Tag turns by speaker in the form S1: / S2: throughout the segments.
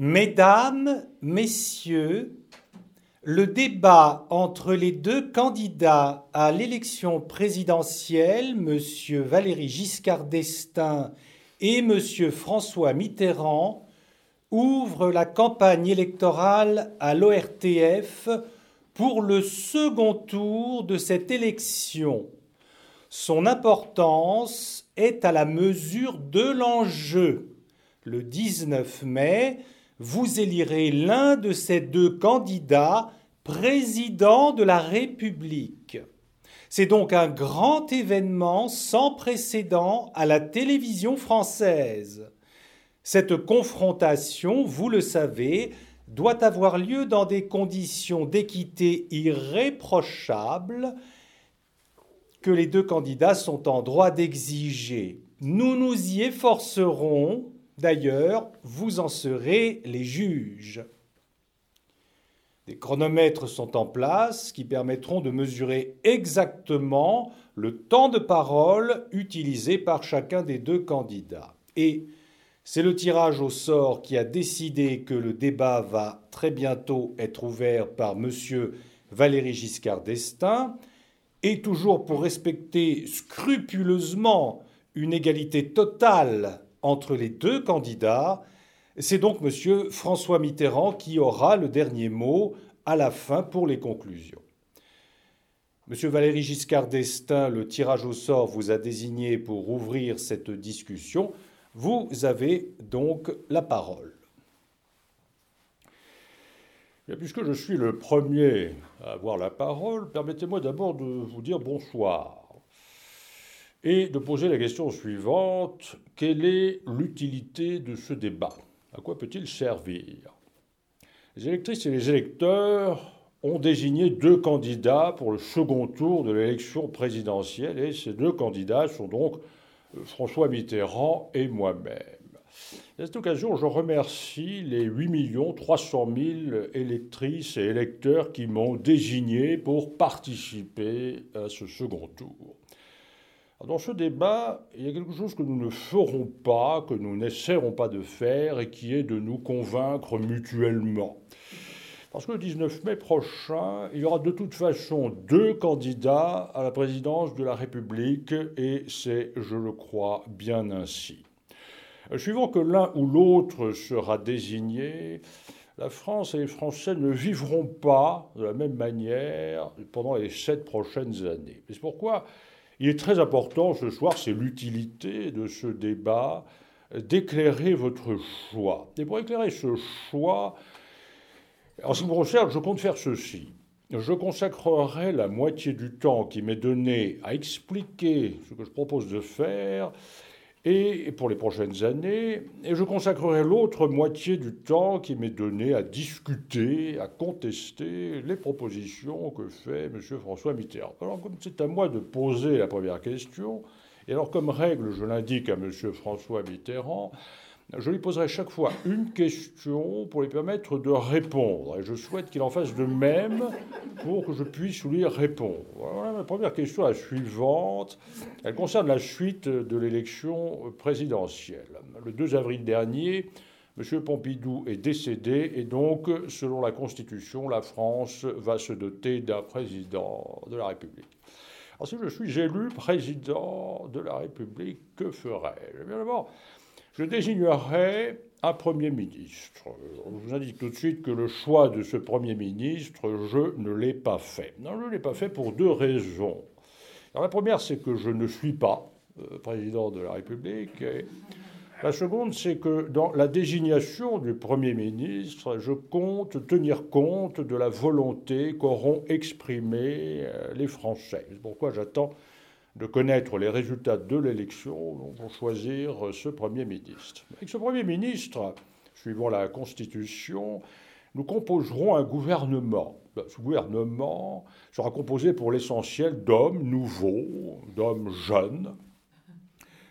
S1: Mesdames, Messieurs, le débat entre les deux candidats à l'élection présidentielle, M. Valéry Giscard d'Estaing et M. François Mitterrand, ouvre la campagne électorale à l'ORTF pour le second tour de cette élection. Son importance est à la mesure de l'enjeu. Le 19 mai, vous élirez l'un de ces deux candidats président de la République. C'est donc un grand événement sans précédent à la télévision française. Cette confrontation, vous le savez, doit avoir lieu dans des conditions d'équité irréprochables que les deux candidats sont en droit d'exiger. Nous nous y efforcerons, d'ailleurs, vous en serez les juges. Des chronomètres sont en place qui permettront de mesurer exactement le temps de parole utilisé par chacun des deux candidats. Et c'est le tirage au sort qui a décidé que le débat va très bientôt être ouvert par M. Valéry Giscard d'Estaing, et toujours pour respecter scrupuleusement une égalité totale entre les deux candidats, c'est donc M. François Mitterrand qui aura le dernier mot à la fin pour les conclusions. M. Valéry Giscard d'Estaing, le tirage au sort vous a désigné pour ouvrir cette discussion. Vous avez donc la parole. puisque je suis le premier à avoir la parole, permettez-moi d'abord de vous dire bonsoir et de poser la question suivante. Quelle est l'utilité de ce débat? À quoi peut-il servir? Les électrices et les électeurs ont désigné deux candidats pour le second tour de l'élection présidentielle et ces deux candidats sont donc euh, François Mitterrand et moi-même. À cette occasion, je remercie les 8 300 000 électrices et électeurs qui m'ont désigné pour participer à ce second tour. Dans ce débat, il y a quelque chose que nous ne ferons pas, que nous n'essaierons pas de faire, et qui est de nous convaincre mutuellement. Parce que le 19 mai prochain, il y aura de toute façon deux candidats à la présidence de la République, et c'est, je le crois, bien ainsi. Suivant que l'un ou l'autre sera désigné, la France et les Français ne vivront pas de la même manière pendant les sept prochaines années. C'est pourquoi il est très important ce soir, c'est l'utilité de ce débat, d'éclairer votre choix. Et pour éclairer ce choix, en ce qui me concerne, je compte faire ceci. Je consacrerai la moitié du temps qui m'est donné à expliquer ce que je propose de faire et pour les prochaines années, et je consacrerai l'autre moitié du temps qui m'est donné à discuter, à contester les propositions que fait M. François Mitterrand. Alors, comme c'est à moi de poser la première question, et alors comme règle, je l'indique à M. François Mitterrand, je lui poserai chaque fois une question pour lui permettre de répondre. Et je souhaite qu'il en fasse de même pour que je puisse lui répondre. Voilà ma première question, la suivante. Elle concerne la suite de l'élection présidentielle. Le 2 avril dernier, M. Pompidou est décédé et donc, selon la Constitution, la France va se doter d'un président de la République. Alors si je suis élu président de la République, que ferais-je Bien d'abord, je désignerai un Premier ministre. Je vous indique tout de suite que le choix de ce Premier ministre, je ne l'ai pas fait. Non, je ne l'ai pas fait pour deux raisons. la première, c'est que je ne suis pas euh, président de la République. la seconde, c'est que dans la désignation du Premier ministre, je compte tenir compte de la volonté qu'auront exprimée euh, les Français. C'est pourquoi j'attends de connaître les résultats de l'élection pour choisir euh, ce Premier ministre. Avec ce Premier ministre, suivant la Constitution, nous composerons un gouvernement. Ben, ce gouvernement sera composé pour l'essentiel d'hommes nouveaux, d'hommes jeunes,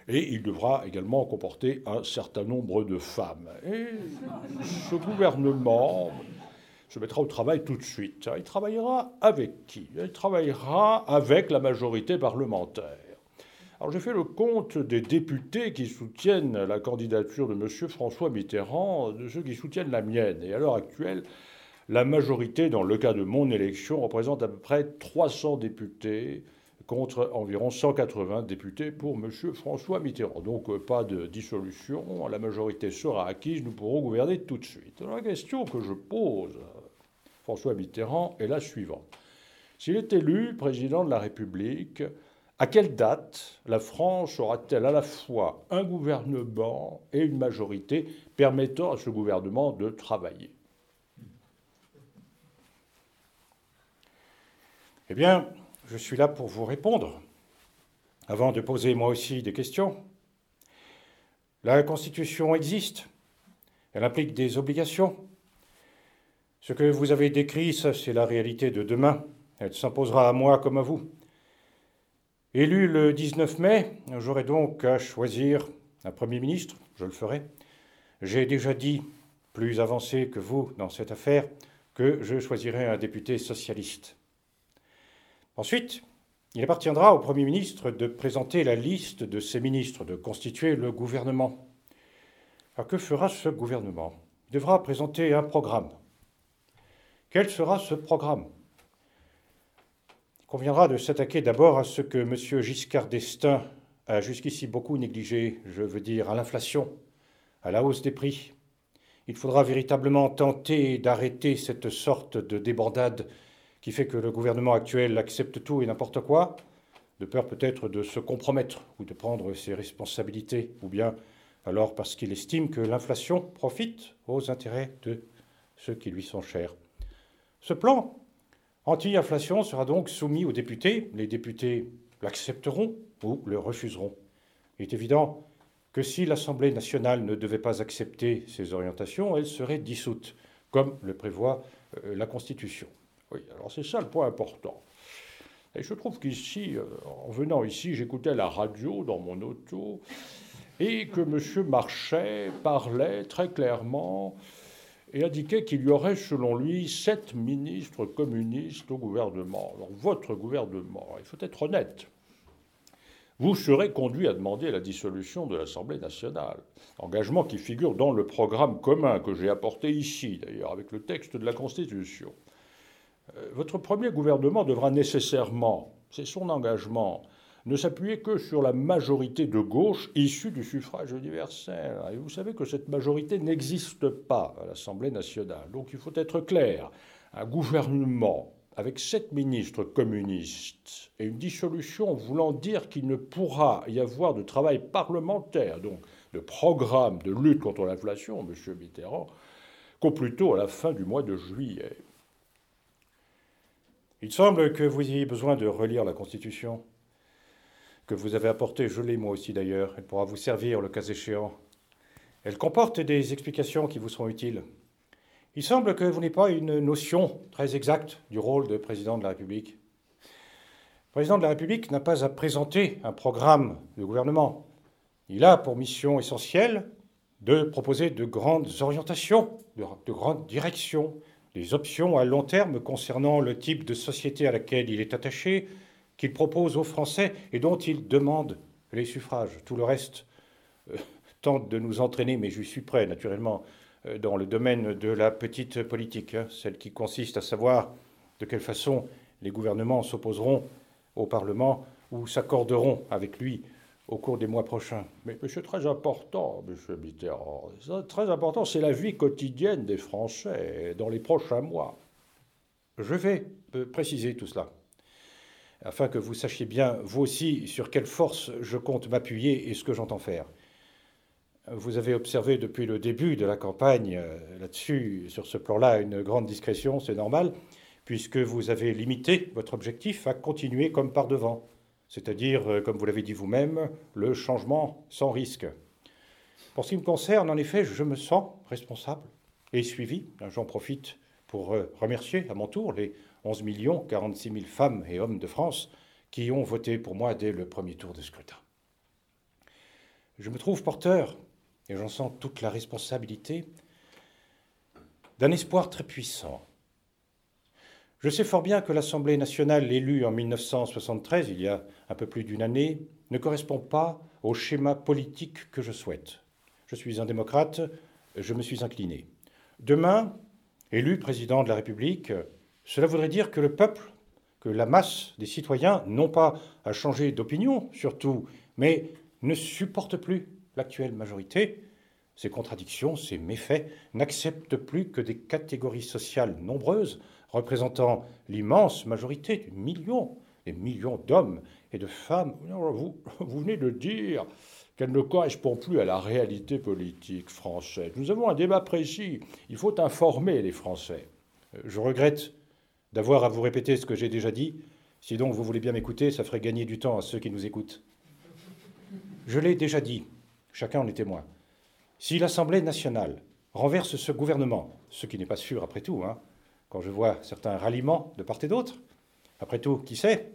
S1: et il devra également comporter un certain nombre de femmes. Et ce gouvernement se mettra au travail tout de suite. Il travaillera avec qui? Il travaillera avec la majorité parlementaire.
S2: Alors j'ai fait le compte des députés qui soutiennent la candidature de M. François Mitterrand, de ceux qui soutiennent la mienne. Et à l'heure actuelle, la majorité, dans le cas de mon élection, représente à peu près 300 députés contre environ 180 députés pour M. François Mitterrand. Donc euh, pas de dissolution, la majorité sera acquise, nous pourrons gouverner tout de suite. la question que je pose François Mitterrand est la suivante. S'il est élu président de la République, à quelle date la France aura-t-elle à la fois un gouvernement et une majorité permettant à ce gouvernement de travailler? Eh bien, je suis là pour vous répondre, avant de poser moi aussi des questions. La Constitution existe, elle implique des obligations. Ce que vous avez décrit, ça c'est la réalité de demain. Elle s'imposera à moi comme à vous. Élu le 19 mai, j'aurai donc à choisir un Premier ministre, je le ferai. J'ai déjà dit, plus avancé que vous dans cette affaire, que je choisirai un député socialiste. Ensuite, il appartiendra au Premier ministre de présenter la liste de ses ministres, de constituer le gouvernement. Alors que fera ce gouvernement? Il devra présenter un programme. Quel sera ce programme? Il conviendra de s'attaquer d'abord à ce que M. Giscard d'Estaing a jusqu'ici beaucoup négligé, je veux dire à l'inflation, à la hausse des prix. Il faudra véritablement tenter d'arrêter cette sorte de débandade qui fait que le gouvernement actuel accepte tout et n'importe quoi, de peur peut-être de se compromettre ou de prendre ses responsabilités, ou bien alors parce qu'il estime que l'inflation profite aux intérêts de ceux qui lui sont chers. Ce plan anti-inflation sera donc soumis aux députés. Les députés l'accepteront ou le refuseront. Il est évident que si l'Assemblée nationale ne devait pas accepter ces orientations, elle serait dissoute, comme le prévoit euh, la Constitution. Oui, alors c'est ça le point important. Et je trouve qu'ici, euh, en venant ici, j'écoutais la radio dans mon auto et que M. Marchais parlait très clairement et indiquait qu'il y aurait, selon lui, sept ministres communistes au gouvernement. Alors, votre gouvernement, il faut être honnête, vous serez conduit à demander la dissolution de l'Assemblée nationale. Engagement qui figure dans le programme commun que j'ai apporté ici, d'ailleurs, avec le texte de la Constitution. Euh, votre premier gouvernement devra nécessairement, c'est son engagement, ne s'appuyer que sur la majorité de gauche issue du suffrage universel. Et vous savez que cette majorité n'existe pas à l'Assemblée nationale. Donc il faut être clair. Un gouvernement avec sept ministres communistes et une dissolution voulant dire qu'il ne pourra y avoir de travail parlementaire, donc de programme de lutte contre l'inflation, M. Mitterrand, qu'au plus tôt à la fin du mois de juillet. Il semble que vous ayez besoin de relire la Constitution, que vous avez apportée, je l'ai moi aussi d'ailleurs, elle pourra vous servir le cas échéant. Elle comporte des explications qui vous seront utiles. Il semble que vous n'ayez pas une notion très exacte du rôle de président de la République. Le président de la République n'a pas à présenter un programme de gouvernement. Il a pour mission essentielle de proposer de grandes orientations, de, de grandes directions, des options à long terme concernant le type de société à laquelle il est attaché, qu'il propose aux Français et dont il demande les suffrages. Tout le reste euh, tente de nous entraîner, mais je suis prêt, naturellement, euh, dans le domaine de la petite politique, hein, celle qui consiste à savoir de quelle façon les gouvernements s'opposeront au Parlement ou s'accorderont avec lui au cours des mois prochains. Mais, c'est très important, M. Mitterrand, très important, c'est la vie quotidienne des Français dans les prochains mois. Je vais euh, préciser tout cela, afin que vous sachiez bien, vous aussi, sur quelle force je compte m'appuyer et ce que j'entends faire. Vous avez observé depuis le début de la campagne euh, là-dessus, sur ce plan-là, une grande discrétion, c'est normal, puisque vous avez limité votre objectif à continuer comme par devant c'est-à-dire, euh, comme vous l'avez dit vous-même, le changement sans risque. Pour ce qui me concerne, en effet, je me sens responsable et suivi. J'en profite pour euh, remercier à mon tour les 11 millions 46 000 femmes et hommes de France qui ont voté pour moi dès le premier tour de scrutin. Je me trouve porteur, et j'en sens toute la responsabilité, d'un espoir très puissant. Je sais fort bien que l'Assemblée nationale élue en 1973, il y a un peu plus d'une année, ne correspond pas au schéma politique que je souhaite. Je suis un démocrate, je me suis incliné. Demain, élu président de la République, cela voudrait dire que le peuple, que la masse des citoyens, non pas à changer d'opinion surtout, mais ne supporte plus l'actuelle majorité, ces contradictions, ces méfaits, n'acceptent plus que des catégories sociales nombreuses, représentant l'immense majorité, des millions, des millions d'hommes et de femmes. Vous, vous venez de dire qu'elle ne correspond plus à la réalité politique française. Nous avons un débat précis. Il faut informer les Français. Euh, je regrette d'avoir à vous répéter ce que j'ai déjà dit. Si donc vous voulez bien m'écouter, ça ferait gagner du temps à ceux qui nous écoutent. Je l'ai déjà dit, chacun en est témoin. Si l'Assemblée nationale renverse ce gouvernement, ce qui n'est pas sûr après tout, hein, quand je vois certains ralliements de part et d'autre, après tout, qui sait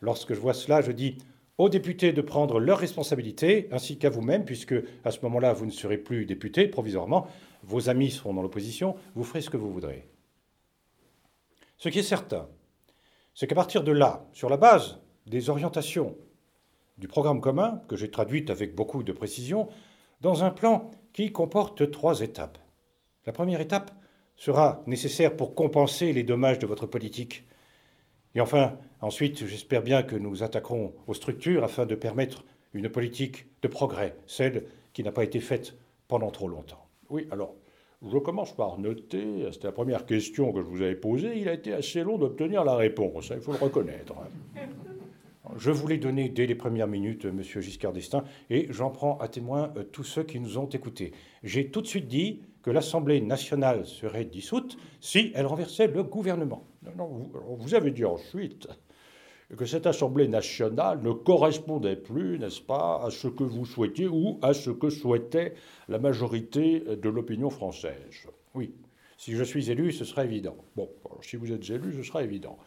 S2: Lorsque je vois cela, je dis aux députés de prendre leurs responsabilités, ainsi qu'à vous-même, puisque à ce moment-là, vous ne serez plus député provisoirement, vos amis seront dans l'opposition, vous ferez ce que vous voudrez. Ce qui est certain, c'est qu'à partir de là, sur la base des orientations du programme commun, que j'ai traduite avec beaucoup de précision, dans un plan qui comporte trois étapes. La première étape sera nécessaire pour compenser les dommages de votre politique. Et enfin, ensuite, j'espère bien que nous attaquerons aux structures afin de permettre une politique de progrès, celle qui n'a pas été faite pendant trop longtemps.
S1: Oui, alors, je commence par noter, c'était la première question que je vous avais posée, il a été assez long d'obtenir la réponse, hein, il faut le reconnaître.
S2: Je vous l'ai dès les premières minutes, Monsieur Giscard d'Estaing, et j'en prends à témoin euh, tous ceux qui nous ont écoutés. J'ai tout de suite dit que l'Assemblée nationale serait dissoute si elle renversait le gouvernement.
S1: Non, vous, avez dit ensuite que cette Assemblée nationale ne correspondait plus, n'est-ce pas, à ce que vous souhaitiez ou à ce que souhaitait la majorité de l'opinion française.
S2: Oui, si je suis élu, ce sera évident.
S1: Bon, si vous êtes élu, ce sera évident.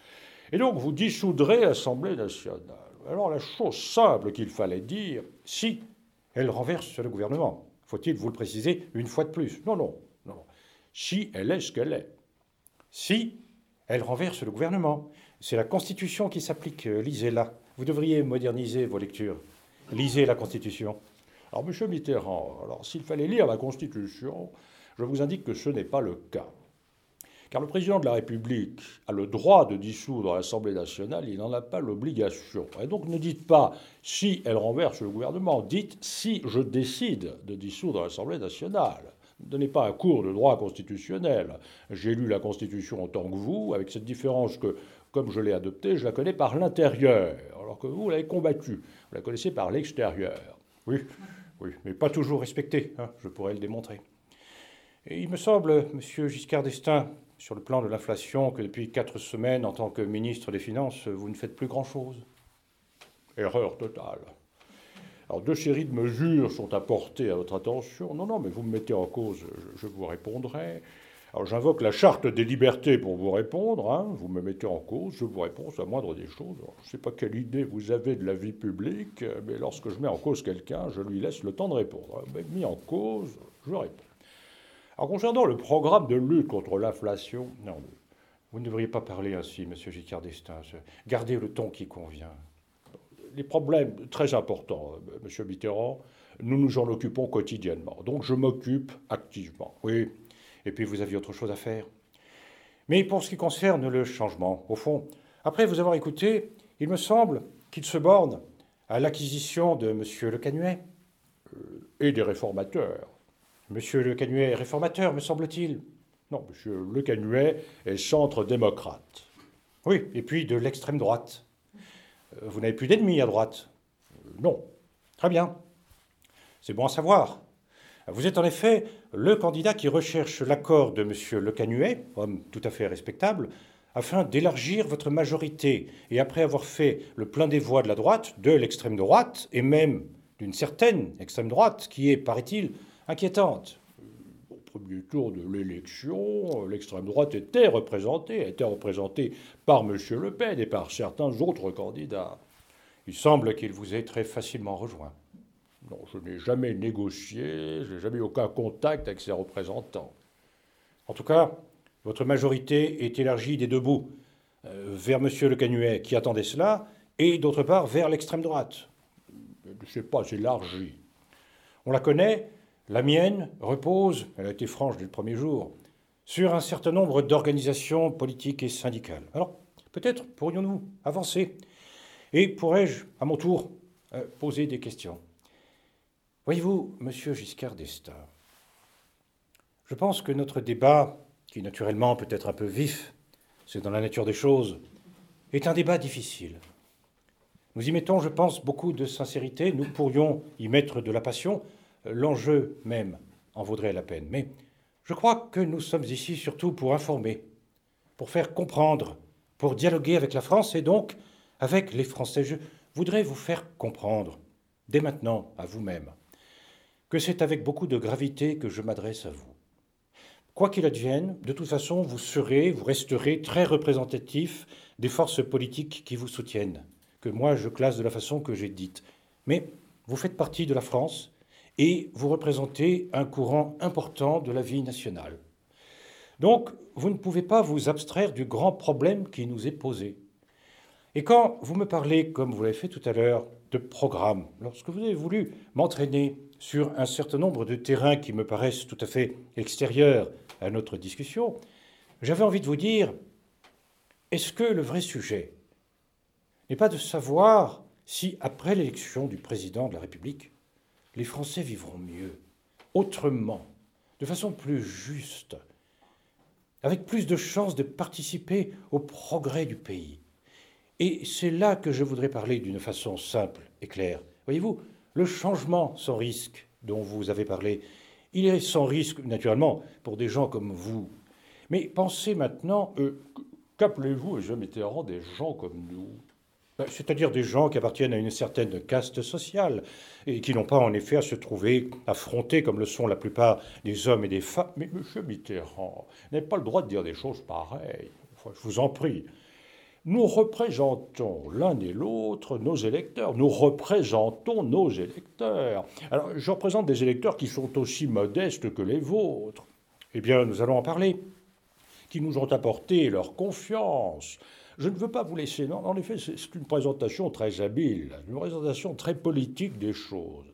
S1: Et donc vous dissoudrez l'Assemblée nationale. Alors la chose simple qu'il fallait dire,
S2: si elle renverse le gouvernement, faut-il vous le préciser une fois de plus?
S1: Non, non, non. Si elle est ce qu'elle est.
S2: Si elle renverse le gouvernement. C'est la Constitution qui s'applique. Euh, lisez-la. Vous devriez moderniser vos lectures. Lisez la Constitution.
S1: Alors, Monsieur Mitterrand, s'il fallait lire la Constitution, je vous indique que ce n'est pas le cas. Car le président de la République a le droit de dissoudre l'Assemblée nationale, il n'en a pas l'obligation. Et donc ne dites pas si elle renverse le gouvernement, dites si je décide de dissoudre l'Assemblée nationale. Ne donnez pas un cours de droit constitutionnel. J'ai lu la Constitution en tant que vous, avec cette différence que, comme je l'ai adoptée, je la connais par l'intérieur, alors que vous, l'avez combattue. Vous la connaissez par l'extérieur.
S2: Oui, oui, mais pas toujours respectée, hein, je pourrais le démontrer. Et il me semble, monsieur Giscard d'Estaing, sur le plan de l'inflation que depuis quatre semaines, en tant que ministre des Finances, vous ne faites plus grand-chose
S1: Erreur totale. Alors, deux séries de mesures sont apportées à votre attention. Non, non, mais vous me mettez en cause, je, vous répondrai. Alors, j'invoque la charte des libertés pour vous répondre. Hein. Vous me mettez en cause, je vous réponds à moindre des choses. je ne sais pas quelle idée vous avez de la vie publique, mais lorsque je mets en cause quelqu'un, je lui laisse le temps de répondre. Mais mis en cause, je réponds. Alors, concernant le programme de lutte contre l'inflation,
S2: non, vous ne devriez pas parler ainsi, Monsieur Giscard d'Estaing. Gardez le ton qui convient.
S1: Les problèmes très importants, Monsieur Mitterrand, nous nous en occupons quotidiennement. Donc je m'occupe activement.
S2: Oui. Et puis vous aviez autre chose à faire. Mais pour ce qui concerne le changement, au fond, après vous avoir écouté, il me semble qu'il se borne à l'acquisition de Monsieur Le Canuet.
S1: Euh, et des réformateurs.
S2: Monsieur Le Canuet est réformateur, me semble-t-il.
S1: Non, monsieur Le Canuet est centre-démocrate.
S2: Oui, et puis de l'extrême droite. Euh, vous n'avez plus d'ennemis à droite?
S1: Non.
S2: Très bien. C'est bon à savoir. Vous êtes en effet le candidat qui recherche l'accord de monsieur Le Canuet, homme tout à fait respectable, afin d'élargir votre majorité. Et après avoir fait le plein des voix de la droite, de l'extrême droite, et même d'une certaine extrême droite, qui est, paraît-il, inquiétante.
S1: Au premier tour de l'élection, l'extrême droite était représentée, était représentée par M. Le Pen et par certains autres candidats.
S2: Il semble qu'il vous ait très facilement rejoint.
S1: Je n'ai jamais négocié, je n'ai jamais eu aucun contact avec ses représentants.
S2: En tout cas, votre majorité est élargie des deux bouts, euh, vers M. Le Canuet qui attendait cela, et d'autre part vers l'extrême droite.
S1: Je ne sais pas, élargi.
S2: On la connaît, la mienne repose, elle a été franche dès le premier jour, sur un certain nombre d'organisations politiques et syndicales. Alors, peut-être pourrions-nous avancer et pourrais-je, à mon tour, euh, poser des questions? Voyez-vous, monsieur Giscard d'Estaing, je pense que notre débat, qui naturellement peut être un peu vif, c'est dans la nature des choses, est un débat difficile. Nous y mettons, je pense, beaucoup de sincérité, nous pourrions y mettre de la passion, l'enjeu même en vaudrait la peine. Mais je crois que nous sommes ici surtout pour informer, pour faire comprendre, pour dialoguer avec la France et donc avec les Français. Je voudrais vous faire comprendre, dès maintenant, à vous-même, que c'est avec beaucoup de gravité que je m'adresse à vous. Quoi qu'il advienne, de toute façon, vous serez, vous resterez très représentatif des forces politiques qui vous soutiennent, que moi je classe de la façon que j'ai dite. Mais vous faites partie de la France et vous représentez un courant important de la vie nationale. Donc, vous ne pouvez pas vous abstraire du grand problème qui nous est posé. Et quand vous me parlez, comme vous l'avez fait tout à l'heure, de programme, lorsque vous avez voulu m'entraîner sur un certain nombre de terrains qui me paraissent tout à fait extérieurs à notre discussion, j'avais envie de vous dire, est-ce que le vrai sujet n'est pas de savoir si, après l'élection du président de la République, les Français vivront mieux, autrement, de façon plus juste, avec plus de chances de participer au progrès du pays? Et c'est là que je voudrais parler d'une façon simple et claire. Voyez-vous, le changement sans risque dont vous avez parlé, il est sans risque, naturellement, pour des gens comme vous. Mais pensez maintenant,
S1: euh, qu'appelez-vous, et je Mitterrand, des gens comme nous?
S2: Ben, c'est-à-dire des gens qui appartiennent à une certaine caste sociale et qui n'ont pas en effet à se trouver affrontés comme le sont la plupart des hommes et des femmes.
S1: Mais M. Mitterrand n'avez pas le droit de dire des choses pareilles. je vous en prie. Nous représentons l'un et l'autre nos électeurs. Nous représentons nos électeurs. Alors, je représente des électeurs qui sont aussi modestes que les vôtres.
S2: Eh bien, nous allons en parler.
S1: Qui nous ont apporté leur confiance. Je ne veux pas vous laisser. Non, en effet, c'est une présentation très habile, une présentation très politique des choses.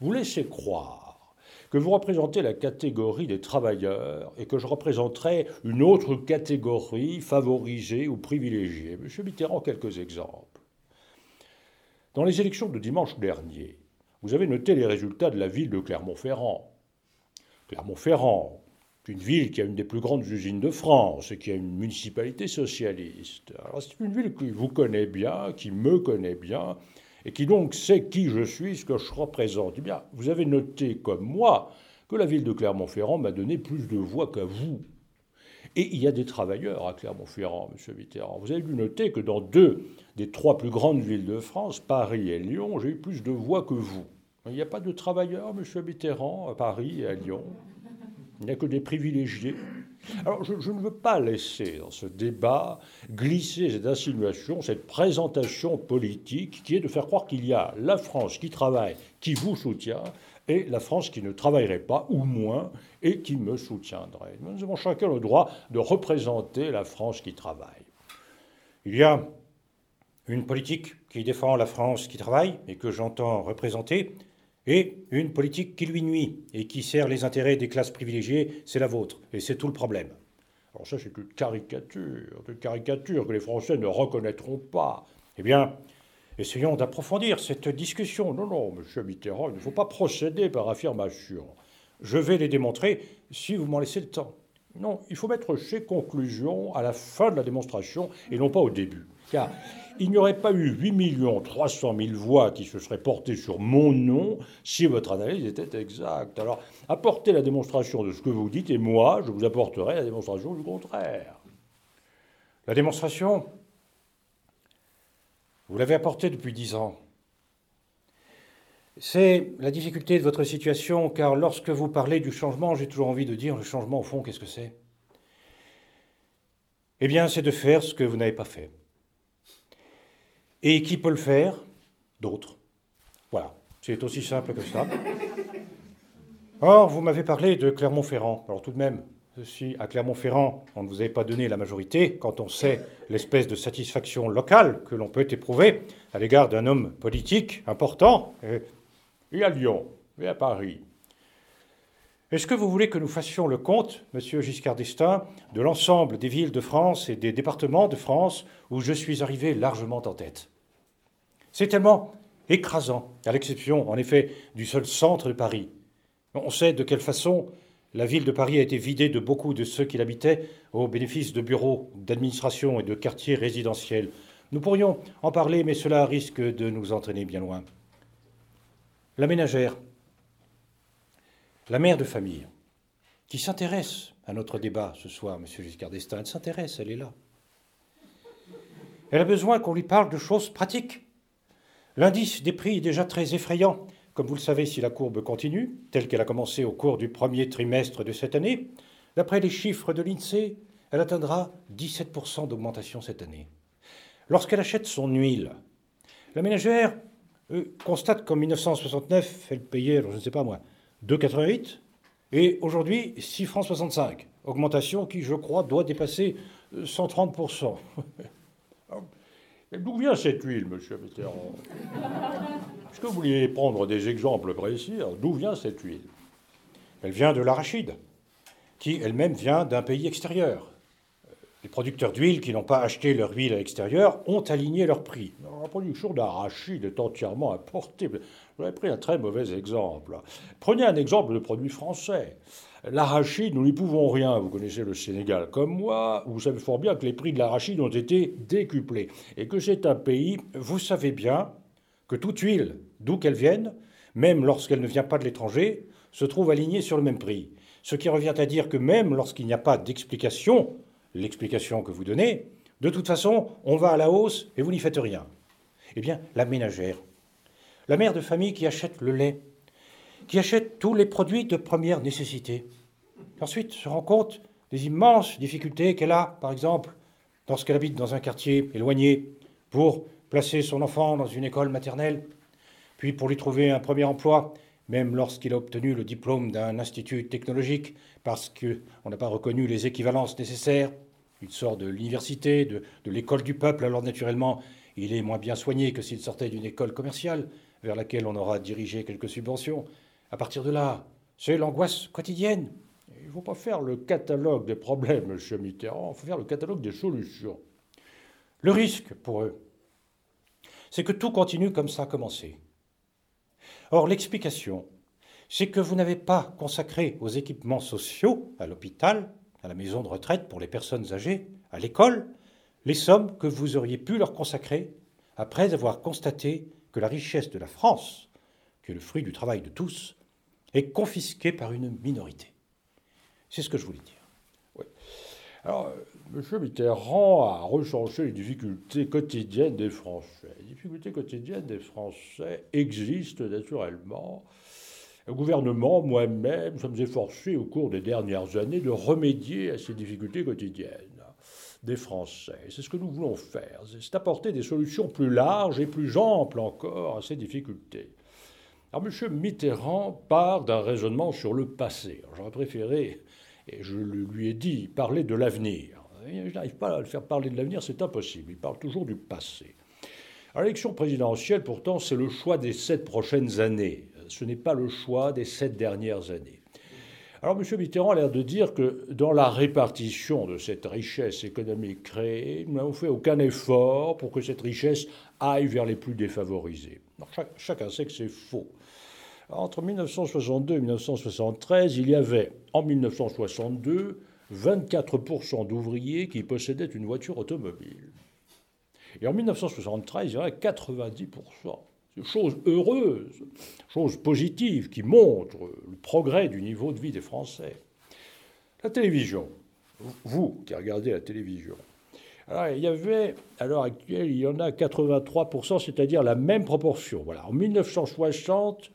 S1: Vous laissez croire que vous représentez la catégorie des travailleurs et que je représenterai une autre catégorie favorisée ou privilégiée. Monsieur Mitterrand, quelques exemples. Dans les élections de dimanche dernier, vous avez noté les résultats de la ville de Clermont-Ferrand. Clermont-Ferrand, une ville qui a une des plus grandes usines de France et qui a une municipalité socialiste. C'est une ville qui vous connaît bien, qui me connaît bien, et qui donc sait qui je suis, ce que je représente. Eh bien, vous avez noté comme moi que la ville de Clermont-Ferrand m'a donné plus de voix qu'à vous. Et il y a des travailleurs à Clermont-Ferrand, M. Mitterrand. Vous avez dû noter que dans deux des trois plus grandes villes de France, Paris et Lyon, j'ai eu plus de voix que vous. Il n'y a pas de travailleurs, M. Mitterrand, à Paris et à Lyon? Il n'y a que des privilégiés. Alors, je, ne veux pas laisser dans ce débat glisser cette insinuation, cette présentation politique qui est de faire croire qu'il y a la France qui travaille, qui vous soutient, et la France qui ne travaillerait pas, ou moins, et qui me soutiendrait. Nous avons chacun le droit de représenter la France qui travaille.
S2: Il y a une politique qui défend la France qui travaille et que j'entends représenter, et une politique qui lui nuit et qui sert les intérêts des classes privilégiées, c'est la vôtre. Et c'est tout le problème.
S1: Alors ça, c'est une caricature, une caricature que les Français ne reconnaîtront pas.
S2: Eh bien, essayons d'approfondir cette discussion.
S1: Non, non, monsieur Mitterrand, il ne faut pas procéder par affirmation.
S2: Je vais les démontrer si vous m'en laissez le temps.
S1: Non, il faut mettre ces conclusions à la fin de la démonstration et non pas au début. Car il n'y aurait pas eu 8 300 000 voix qui se seraient portées sur mon nom si votre analyse était exacte. Alors, apportez la démonstration de ce que vous dites et moi, je vous apporterai la démonstration du contraire.
S2: La démonstration, vous l'avez apportée depuis dix ans. C'est la difficulté de votre situation, car lorsque vous parlez du changement, j'ai toujours envie de dire le changement, au fond, qu'est-ce que c'est? Eh bien, c'est de faire ce que vous n'avez pas fait. Et qui peut le faire? D'autres. Voilà, c'est aussi simple que ça. Or, vous m'avez parlé de Clermont-Ferrand. Alors tout de même, si à Clermont-Ferrand, on ne vous avait pas donné la majorité, quand on sait l'espèce de satisfaction locale que l'on peut éprouver à l'égard d'un homme politique important,
S1: et à Lyon, et à Paris.
S2: Est-ce que vous voulez que nous fassions le compte, monsieur Giscard d'Estaing, de l'ensemble des villes de France et des départements de France où je suis arrivé largement en tête? C'est tellement écrasant, à l'exception, en effet, du seul centre de Paris. On sait de quelle façon la ville de Paris a été vidée de beaucoup de ceux qui l'habitaient au bénéfice de bureaux, d'administration et de quartiers résidentiels. Nous pourrions en parler, mais cela risque de nous entraîner bien loin. La ménagère, la mère de famille, qui s'intéresse à notre débat ce soir, Monsieur Giscard d'Estaing, elle s'intéresse, elle est là. Elle a besoin qu'on lui parle de choses pratiques. L'indice des prix est déjà très effrayant. Comme vous le savez, si la courbe continue, telle qu'elle a commencé au cours du premier trimestre de cette année, d'après les chiffres de l'INSEE, elle atteindra 17% d'augmentation cette année. Lorsqu'elle achète son huile, la ménagère euh, constate qu'en 1969, elle payait, je ne sais pas moi, 2,88 et aujourd'hui 6 francs 65. Augmentation qui, je crois, doit dépasser 130%.
S1: D'où vient cette huile, monsieur Mitterrand? Est-ce que vous vouliez prendre des exemples précis? D'où vient cette huile?
S2: Elle vient de l'arachide, qui elle-même vient d'un pays extérieur. Les producteurs d'huile qui n'ont pas acheté leur huile à l'extérieur ont aligné leur prix.
S1: La production d'arachide est entièrement importée. Vous avez pris un très mauvais exemple. Prenez un exemple de produit français. L'arachide, nous n'y pouvons rien. Vous connaissez le Sénégal comme moi. Vous savez fort bien que les prix de l'arachide ont été décuplés. Et que c'est un pays,
S2: vous savez bien, que toute huile, d'où qu'elle vienne, même lorsqu'elle ne vient pas de l'étranger, se trouve alignée sur le même prix. Ce qui revient à dire que même lorsqu'il n'y a pas d'explication, l'explication que vous donnez, de toute façon, on va à la hausse et vous n'y faites rien. Eh bien, la ménagère, la mère de famille qui achète le lait, qui achète tous les produits de première nécessité. Ensuite, se rend compte des immenses difficultés qu'elle a, par exemple, lorsqu'elle habite dans un quartier éloigné, pour placer son enfant dans une école maternelle, puis pour lui trouver un premier emploi, même lorsqu'il a obtenu le diplôme d'un institut technologique, parce qu'on n'a pas reconnu les équivalences nécessaires. Il sort de l'université, de, l'école du peuple, alors naturellement, il est moins bien soigné que s'il sortait d'une école commerciale, vers laquelle on aura dirigé quelques subventions. À partir de là, c'est l'angoisse quotidienne.
S1: Il ne faut pas faire le catalogue des problèmes, M. Mitterrand, il faut faire le catalogue des solutions.
S2: Le risque pour eux, c'est que tout continue comme ça a commencé. Or, l'explication, c'est que vous n'avez pas consacré aux équipements sociaux, à l'hôpital, à la maison de retraite pour les personnes âgées, à l'école, les sommes que vous auriez pu leur consacrer après avoir constaté que la richesse de la France, qui est le fruit du travail de tous, est confisquée par une minorité. C'est ce que je voulais dire.
S1: Alors, euh, M. Mitterrand a recensé les difficultés quotidiennes des Français. Les difficultés quotidiennes des Français existent naturellement. Le gouvernement, moi-même, sommes efforcés au cours des dernières années de remédier à ces difficultés quotidiennes des Français. C'est ce que nous voulons faire, c'est apporter des solutions plus larges et plus amples encore à ces difficultés. Alors M. Mitterrand part d'un raisonnement sur le passé. J'aurais préféré, et je lui ai dit, parler de l'avenir. Je n'arrive pas à le faire parler de l'avenir, c'est impossible. Il parle toujours du passé. L'élection présidentielle, pourtant, c'est le choix des sept prochaines années. Ce n'est pas le choix des sept dernières années. Alors M. Mitterrand a l'air de dire que dans la répartition de cette richesse économique créée, nous n'avons fait aucun effort pour que cette richesse aille vers les plus défavorisés. chacun sait que c'est faux. Entre 1962 et 1973, il y avait en 1962 24% d'ouvriers qui possédaient une voiture automobile. Et en 1973, il y en a 90% chose heureuse, chose positive qui montre le progrès du niveau de vie des Français. La télévision, vous qui regardez la télévision, alors il y avait, à l'heure actuelle, il y en a 83%, c'est-à-dire la même proportion. Voilà. En 1960,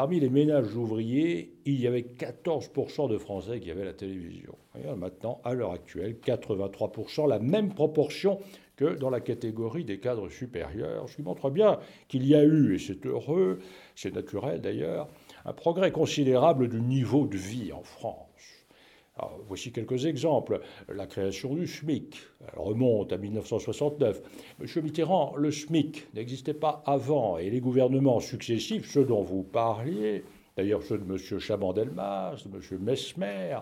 S1: parmi les ménages ouvriers, il y avait 14% de Français qui avaient la télévision. maintenant, à l'heure actuelle, 83%, la même proportion que dans la catégorie des cadres supérieurs, ce qui montre bien qu'il y a eu, et c'est heureux, c'est naturel d'ailleurs, un progrès considérable du niveau de vie en France. Voici quelques exemples. La création du SMIC, remonte à 1969. Monsieur Mitterrand, le SMIC n'existait pas avant et les gouvernements successifs, ceux dont vous parliez, d'ailleurs ceux de M. Chaban-Delmas, de M. Mesmer,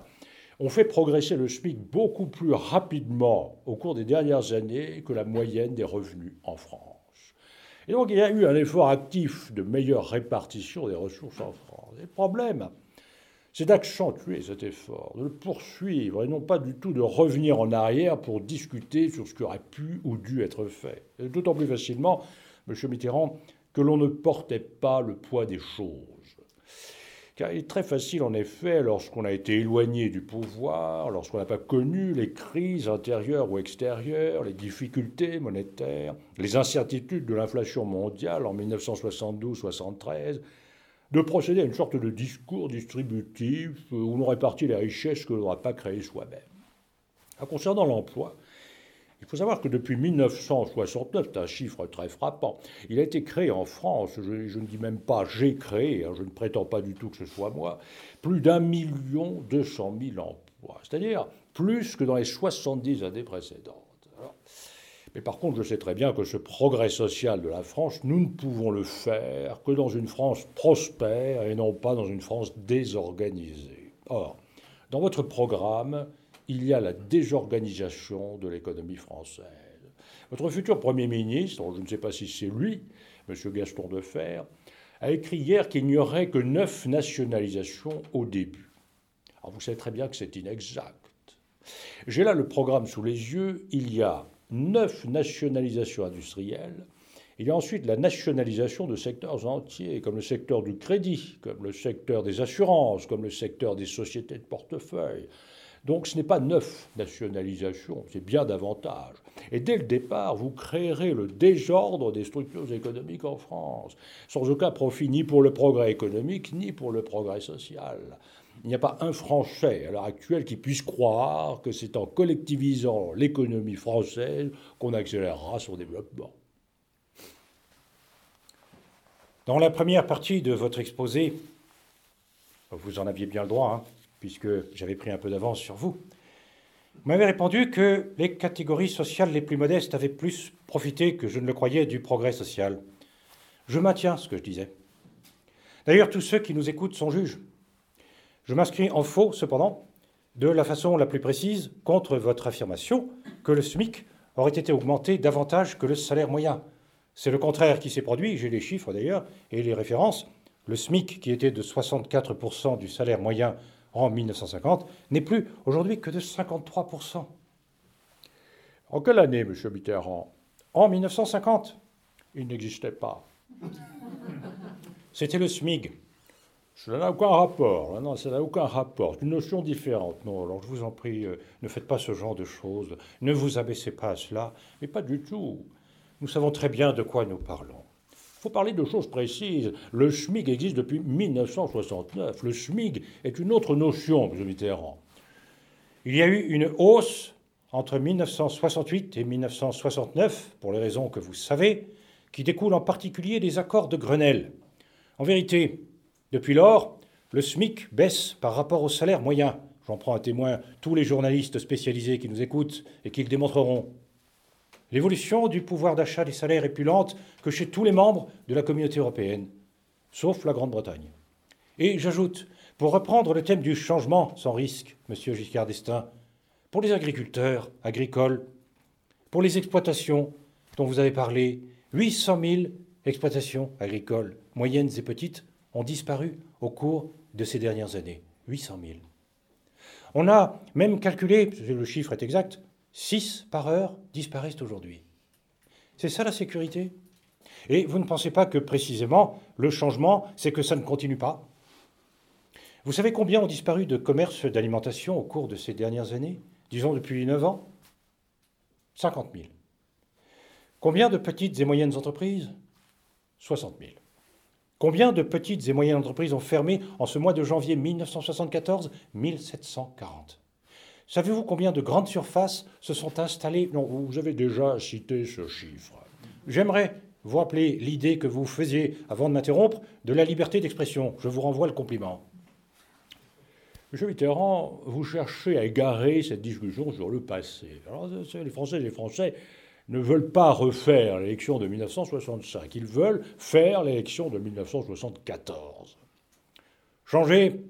S1: ont fait progresser le SMIC beaucoup plus rapidement au cours des dernières années que la moyenne des revenus en France. Et donc il y a eu un effort actif de meilleure répartition des ressources en France. Le problème, c'est d'accentuer cet effort, de le poursuivre et non pas du tout de revenir en arrière pour discuter sur ce qui aurait pu ou dû être fait. D'autant plus facilement, M. Mitterrand, que l'on ne portait pas le poids des choses. Car il est très facile, en effet, lorsqu'on a été éloigné du pouvoir, lorsqu'on n'a pas connu les crises intérieures ou extérieures, les difficultés monétaires, les incertitudes de l'inflation mondiale en 1972-73, de procéder à une sorte de discours distributif où l'on répartit les richesses que l'on n'aura pas créées soi-même. Concernant l'emploi, il faut savoir que depuis 1969, c'est un chiffre très frappant, il a été créé en France, je, ne dis même pas j'ai créé, hein, je ne prétends pas du tout que ce soit moi, plus d'un million deux cent mille emplois, c'est-à-dire plus que dans les 70 années précédentes. Mais par contre, je sais très bien que ce progrès social de la France, nous ne pouvons le faire que dans une France prospère et non pas dans une France désorganisée. Or, dans votre programme, il y a la désorganisation de l'économie française. Votre futur Premier ministre, je ne sais pas si c'est lui, M. Gaston Defer, a écrit hier qu'il n'y aurait que neuf nationalisations au début. Alors vous savez très bien que c'est inexact. J'ai là le programme sous les yeux. Il y a neuf nationalisations industrielles. Il y a ensuite la nationalisation de secteurs entiers, comme le secteur du crédit, comme le secteur des assurances, comme le secteur des sociétés de portefeuille, donc ce n'est pas neuf nationalisation, c'est bien davantage. Et dès le départ, vous créerez le désordre des structures économiques en France, sans aucun profit ni pour le progrès économique, ni pour le progrès social. Il n'y a pas un Français à l'heure actuelle qui puisse croire que c'est en collectivisant l'économie française qu'on accélérera son développement.
S2: Dans la première partie de votre exposé, vous en aviez bien le droit, hein, puisque j'avais pris un peu d'avance sur vous. Vous m'avez répondu que les catégories sociales les plus modestes avaient plus profité que je ne le croyais du progrès social. Je maintiens ce que je disais. D'ailleurs, tous ceux qui nous écoutent sont juges. Je m'inscris en faux, cependant, de la façon la plus précise contre votre affirmation que le SMIC aurait été augmenté davantage que le salaire moyen. C'est le contraire qui s'est produit, j'ai les chiffres d'ailleurs et les références. Le SMIC, qui était de 64% du salaire moyen en 1950 n'est plus aujourd'hui que de 53%.
S1: En quelle année, M. Mitterrand?
S2: En 1950.
S1: Il n'existait pas.
S2: C'était le SMIG.
S1: Ça n'a aucun rapport. Non, ça n'a aucun rapport. C'est une notion différente. Non, alors je vous en prie, euh, ne faites pas ce genre de choses. Ne vous abaissez pas à cela. Mais pas du tout. Nous savons très bien de quoi nous parlons. Il faut parler de choses précises. Le SMIG existe depuis 1969. Le SMIG est une autre notion, M. Mitterrand.
S2: Il y a eu une hausse entre 1968 et 1969, pour les raisons que vous savez, qui découlent en particulier des accords de Grenelle. En vérité, depuis lors, le SMIC baisse par rapport au salaire moyen. J'en prends à témoin tous les journalistes spécialisés qui nous écoutent et qui le démontreront. L'évolution du pouvoir d'achat des salaires est plus lente que chez tous les membres de la communauté européenne, sauf la Grande-Bretagne. Et j'ajoute, pour reprendre le thème du changement sans risque, monsieur Giscard d'Estaing, pour les agriculteurs agricoles, pour les exploitations dont vous avez parlé, 800 000 exploitations agricoles, moyennes et petites, ont disparu au cours de ces dernières années. 800 000. On a même calculé, le chiffre est exact, 6 par heure disparaissent aujourd'hui. C'est ça la sécurité? Et vous ne pensez pas que précisément le changement, c'est que ça ne continue pas? Vous savez combien ont disparu de commerces d'alimentation au cours de ces dernières années? Disons depuis 9 ans? 50 000. Combien de petites et moyennes entreprises? 60 000. Combien de petites et moyennes entreprises ont fermé en ce mois de janvier 1974 1740. Savez-vous combien de grandes surfaces se sont installées?
S1: Non, vous avez déjà cité ce chiffre.
S2: J'aimerais vous rappeler l'idée que vous faisiez, avant de m'interrompre, de la liberté d'expression. Je vous renvoie le compliment. M. Mitterrand, vous cherchez à égarer cette discussion sur le passé. Alors, les Français les Français ne veulent pas refaire l'élection de 1965, ils veulent faire l'élection de 1974. Changer,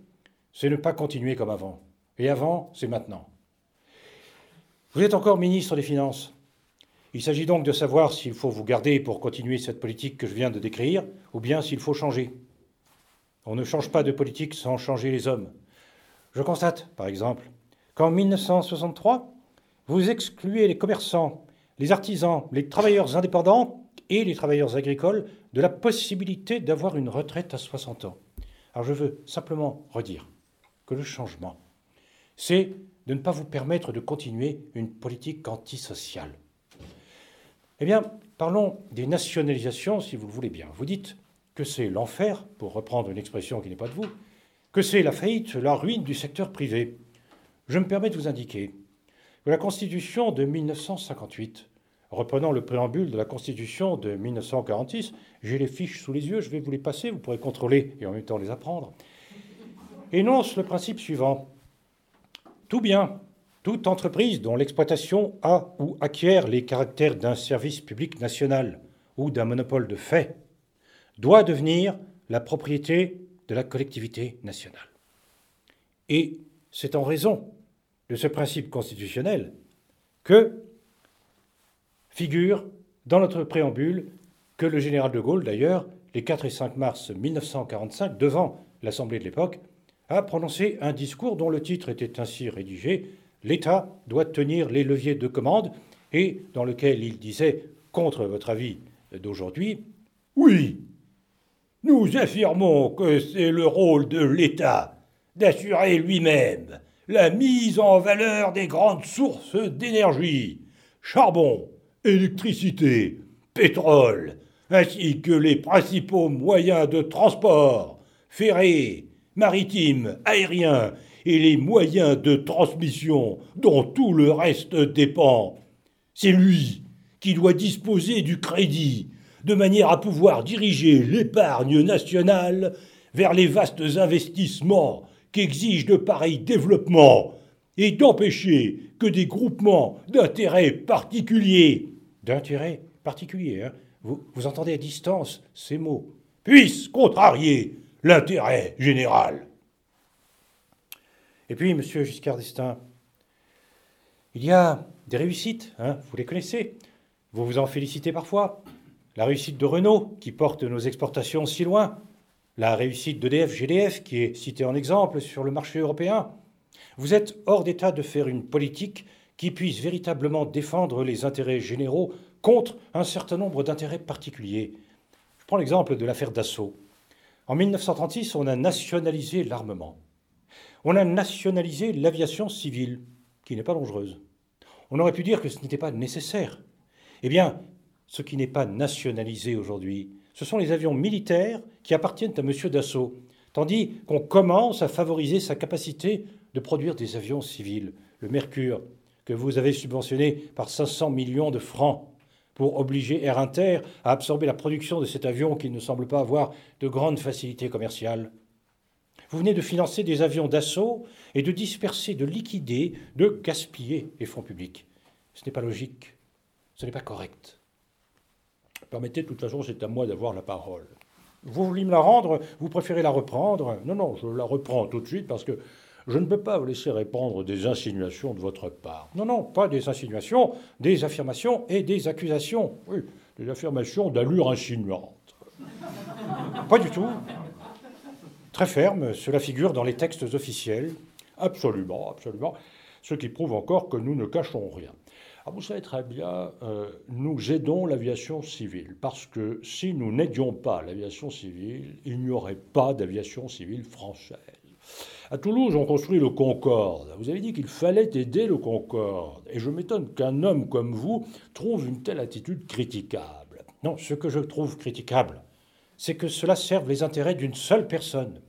S2: c'est ne pas continuer comme avant. Et avant, c'est maintenant. Vous êtes encore ministre des Finances. Il s'agit donc de savoir s'il faut vous garder pour continuer cette politique que je viens de décrire, ou bien s'il faut changer. On ne change pas de politique sans changer les hommes. Je constate, par exemple, qu'en 1963, vous excluez les commerçants, les artisans, les travailleurs indépendants et les travailleurs agricoles de la possibilité d'avoir une retraite à 60 ans. Alors je veux simplement redire que le changement, c'est de ne pas vous permettre de continuer une politique antisociale. Eh bien, parlons des nationalisations, si vous le voulez bien. Vous dites que c'est l'enfer, pour reprendre une expression qui n'est pas de vous, que c'est la faillite, la ruine du secteur privé. Je me permets de vous indiquer que la Constitution de 1958, reprenant le préambule de la Constitution de 1946, j'ai les fiches sous les yeux, je vais vous les passer, vous pourrez contrôler et en même temps les apprendre, énonce le principe suivant. Tout bien, toute entreprise dont l'exploitation a ou acquiert les caractères d'un service public national ou d'un monopole de fait doit devenir la propriété de la collectivité nationale. Et c'est en raison de ce principe constitutionnel que figure dans notre préambule que le général de Gaulle, d'ailleurs, les 4 et 5 mars 1945, devant l'Assemblée de l'époque, a prononcé un discours dont le titre était ainsi rédigé L'État doit tenir les leviers de commande, et dans lequel il disait, contre votre avis d'aujourd'hui, Oui, nous affirmons que c'est le rôle de l'État d'assurer lui-même la mise en valeur des grandes sources d'énergie, charbon, électricité, pétrole, ainsi que les principaux moyens de transport, ferrés, maritimes, aériens et les moyens de transmission dont tout le reste dépend. C'est lui qui doit disposer du crédit de manière à pouvoir diriger l'épargne nationale vers les vastes investissements qu'exigent de pareils développements et d'empêcher que des groupements d'intérêts particuliers, d'intérêts particuliers, hein, vous, vous entendez à distance ces mots, puissent contrarier l'intérêt général. Et puis, monsieur Giscard d'Estaing, il y a des réussites, hein, vous les connaissez, vous vous en félicitez parfois. La réussite de Renault, qui porte nos exportations si loin, la réussite d'EDF GDF, qui est citée en exemple sur le marché européen. Vous êtes hors d'état de faire une politique qui puisse véritablement défendre les intérêts généraux contre un certain nombre d'intérêts particuliers. Je prends l'exemple de l'affaire Dassault. En 1936, on a nationalisé l'armement. On a nationalisé l'aviation civile, qui n'est pas dangereuse. On aurait pu dire que ce n'était pas nécessaire. Eh bien, ce qui n'est pas nationalisé aujourd'hui, ce sont les avions militaires qui appartiennent à M. Dassault, tandis qu'on commence à favoriser sa capacité de produire des avions civils. Le Mercure, que vous avez subventionné par 500 millions de francs, pour obliger Air Inter à absorber la production de cet avion qui ne semble pas avoir de grandes facilités commerciales. Vous venez de financer des avions d'assaut et de disperser, de liquider, de gaspiller les fonds publics. Ce n'est pas logique, ce n'est pas correct. Permettez, de toute façon, c'est à moi d'avoir la parole. Vous voulez me la rendre, vous préférez la reprendre? Non, non, je la reprends tout de suite parce que je ne peux pas vous laisser répandre des insinuations de votre part. Non, non, pas des insinuations, des affirmations et des accusations. Oui, des affirmations d'allure insinuante. pas du tout. Très ferme, cela figure dans les textes officiels. Absolument, absolument. Ce qui prouve encore que nous ne cachons rien. Ah, vous savez très bien, euh, nous aidons l'aviation civile, parce que si nous n'aidions pas l'aviation civile, il n'y aurait pas d'aviation civile française. À Toulouse, on construit le Concorde. Vous avez dit qu'il fallait aider le Concorde. Et je m'étonne qu'un homme comme vous trouve une telle attitude critiquable. Non, ce que je trouve critiquable, c'est que cela serve les intérêts d'une seule personne.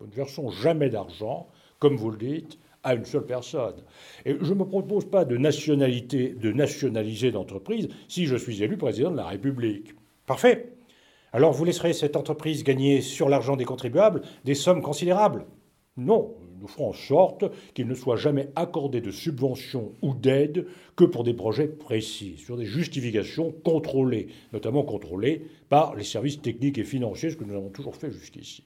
S2: Nous ne versons jamais d'argent, comme vous le dites, à une seule personne. Et je ne me propose pas de, nationalité, de nationaliser d'entreprise si je suis élu président de la République. Parfait. Alors vous laisserez cette entreprise gagner sur l'argent des contribuables des sommes considérables?
S1: Non, nous ferons en sorte qu'il ne soit jamais accordé de subventions ou d'aides que pour des projets précis, sur des justifications contrôlées, notamment contrôlées par les services techniques et financiers, ce que nous avons toujours fait jusqu'ici.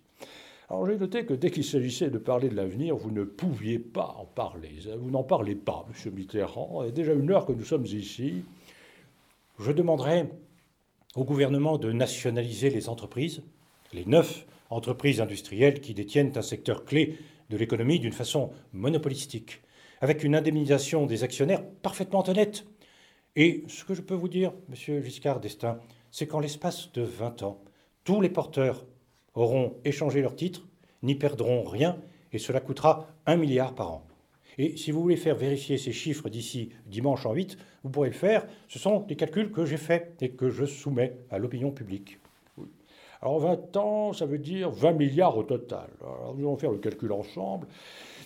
S1: J'ai noté que dès qu'il s'agissait de parler de l'avenir, vous ne pouviez pas en parler. Vous n'en parlez pas, M. Mitterrand. A déjà une heure que nous sommes ici.
S2: Je demanderai au gouvernement de nationaliser les entreprises, les neuf entreprises industrielles qui détiennent un secteur clé de l'économie d'une façon monopolistique, avec une indemnisation des actionnaires parfaitement honnête. Et ce que je peux vous dire, monsieur Giscard d'Estaing, c'est qu'en l'espace de 20 ans, tous les porteurs auront échangé leurs titres, n'y perdront rien, et cela coûtera un milliard par an. Et si vous voulez faire vérifier ces chiffres d'ici dimanche en 8, vous pourrez le faire. Ce sont des calculs que j'ai faits et que je soumets à l'opinion publique.
S1: Alors 20 ans, ça veut dire 20 milliards au total. Alors nous allons faire le calcul ensemble.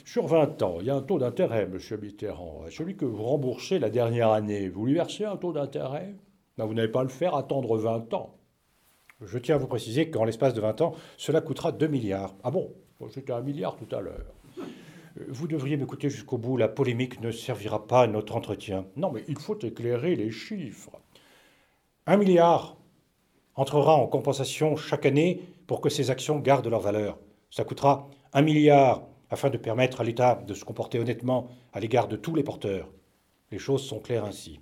S1: Sur 20 ans, il y a un taux d'intérêt, Monsieur Mitterrand. Celui que vous remboursez la dernière année, vous lui versez un taux d'intérêt? Ben, Vous n'allez pas le faire attendre 20 ans.
S2: Je tiens à vous préciser qu'en l'espace de 20 ans, cela coûtera 2 milliards.
S1: Ah bon? C'était un milliard tout à l'heure.
S2: Vous devriez m'écouter jusqu'au bout. La polémique ne servira pas à notre entretien.
S1: Non, mais il faut éclairer les chiffres.
S2: Un milliard entrera en compensation chaque année pour que ces actions gardent leur valeur. Ça coûtera un milliard afin de permettre à l'État de se comporter honnêtement à l'égard de tous les porteurs. Les choses sont claires ainsi.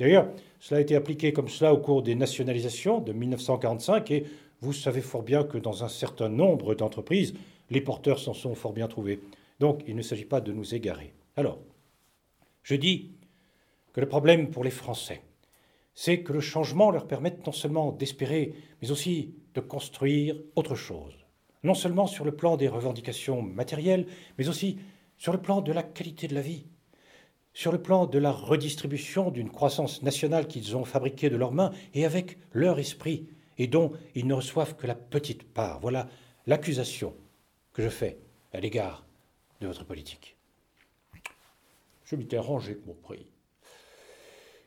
S2: D'ailleurs, cela a été appliqué comme cela au cours des nationalisations de 1945 et vous savez fort bien que dans un certain nombre d'entreprises, les porteurs s'en sont fort bien trouvés. Donc il ne s'agit pas de nous égarer. Alors, je dis que le problème pour les Français, c'est que le changement leur permette non seulement d'espérer, mais aussi de construire autre chose. Non seulement sur le plan des revendications matérielles, mais aussi sur le plan de la qualité de la vie, sur le plan de la redistribution d'une croissance nationale qu'ils ont fabriquée de leurs mains et avec leur esprit, et dont ils ne reçoivent que la petite part. Voilà l'accusation que je fais à l'égard de votre politique.
S1: M. Mitterrand, j'ai compris.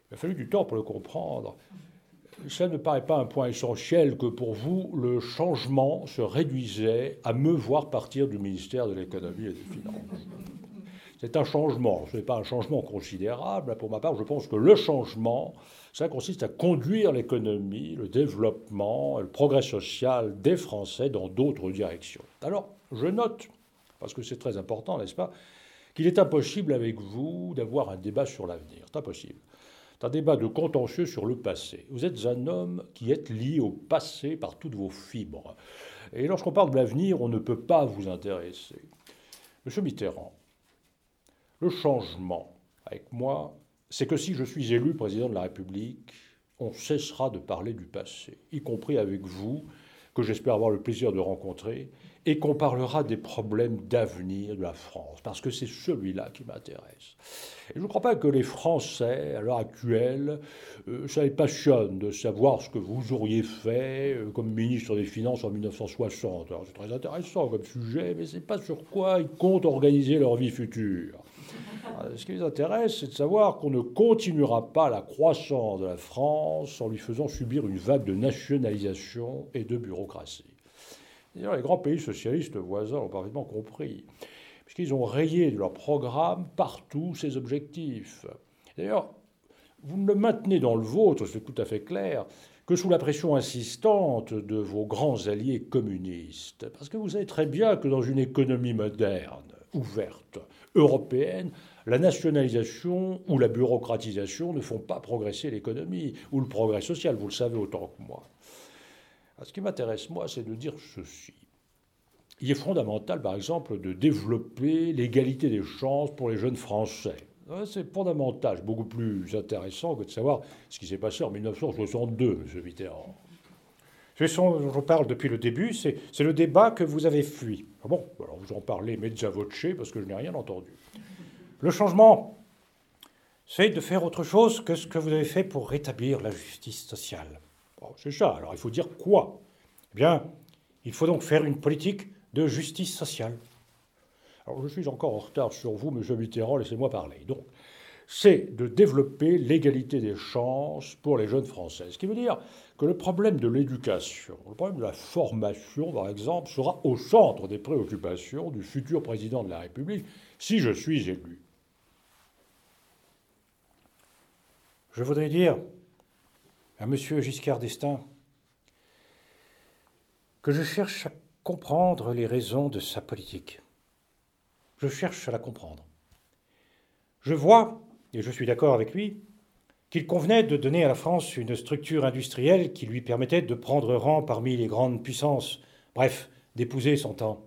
S1: Il a fallu du temps pour le comprendre. Ça ne paraît pas un point essentiel que pour vous, le changement se réduisait à me voir partir du ministère de l'économie et des finances. C'est un changement, ce n'est pas un changement considérable. Pour ma part, je pense que le changement, ça consiste à conduire l'économie, le développement, le progrès social des Français dans d'autres directions. Alors, je note parce que c'est très important, n'est-ce pas, qu'il est impossible avec vous d'avoir un débat sur l'avenir. C'est impossible. C'est un débat de contentieux sur le passé. Vous êtes un homme qui est lié au passé par toutes vos fibres. Et lorsqu'on parle de l'avenir, on ne peut pas vous intéresser. Monsieur Mitterrand, le changement avec moi, c'est que si je suis élu président de la République, on cessera de parler du passé, y compris avec vous, que j'espère avoir le plaisir de rencontrer, et qu'on parlera des problèmes d'avenir de la France, parce que c'est celui-là qui m'intéresse. Je ne crois pas que les Français, à l'heure actuelle, euh, ça les passionne de savoir ce que vous auriez fait euh, comme ministre des Finances en 1960. C'est très intéressant comme sujet, mais ce n'est pas sur quoi ils comptent organiser leur vie future. Euh, ce qui les intéresse, c'est de savoir qu'on ne continuera pas la croissance de la France en lui faisant subir une vague de nationalisation et de bureaucratie. D'ailleurs, les grands pays socialistes voisins l'ont parfaitement compris, puisqu'ils ont rayé de leur programme partout ces objectifs. D'ailleurs, vous ne le maintenez dans le vôtre, c'est tout à fait clair, que sous la pression insistante de vos grands alliés communistes. Parce que vous savez très bien que dans une économie moderne, ouverte, européenne, la nationalisation ou la bureaucratisation ne font pas progresser l'économie ou le progrès social, vous le savez autant que moi. Ah, ce qui m'intéresse, moi, c'est de dire ceci. Il est fondamental, par exemple, de développer l'égalité des chances pour les jeunes Français. C'est fondamental, beaucoup plus intéressant que de savoir ce qui s'est passé en 1962, M. Mitterrand.
S2: Ce dont je parle depuis le début, c'est le débat que vous avez fui. Ah bon, alors vous en parlez mezza voce parce que je n'ai rien entendu. Le changement, c'est de faire autre chose que ce que vous avez fait pour rétablir la justice sociale
S1: c'est ça. Alors il faut dire quoi?
S2: Eh bien, il faut donc faire une politique de justice sociale.
S1: Alors je suis encore en retard sur vous, M. Mitterrand, laissez-moi parler. Donc, c'est de développer l'égalité des chances pour les jeunes Français. Ce qui veut dire que le problème de l'éducation, le problème de la formation, par exemple, sera au centre des préoccupations du futur président de la République si je suis élu.
S2: Je voudrais dire à M. Giscard d'Estaing que je cherche à comprendre les raisons de sa politique. Je cherche à la comprendre. Je vois, et je suis d'accord avec lui, qu'il convenait de donner à la France une structure industrielle qui lui permettait de prendre rang parmi les grandes puissances, bref, d'épouser son temps.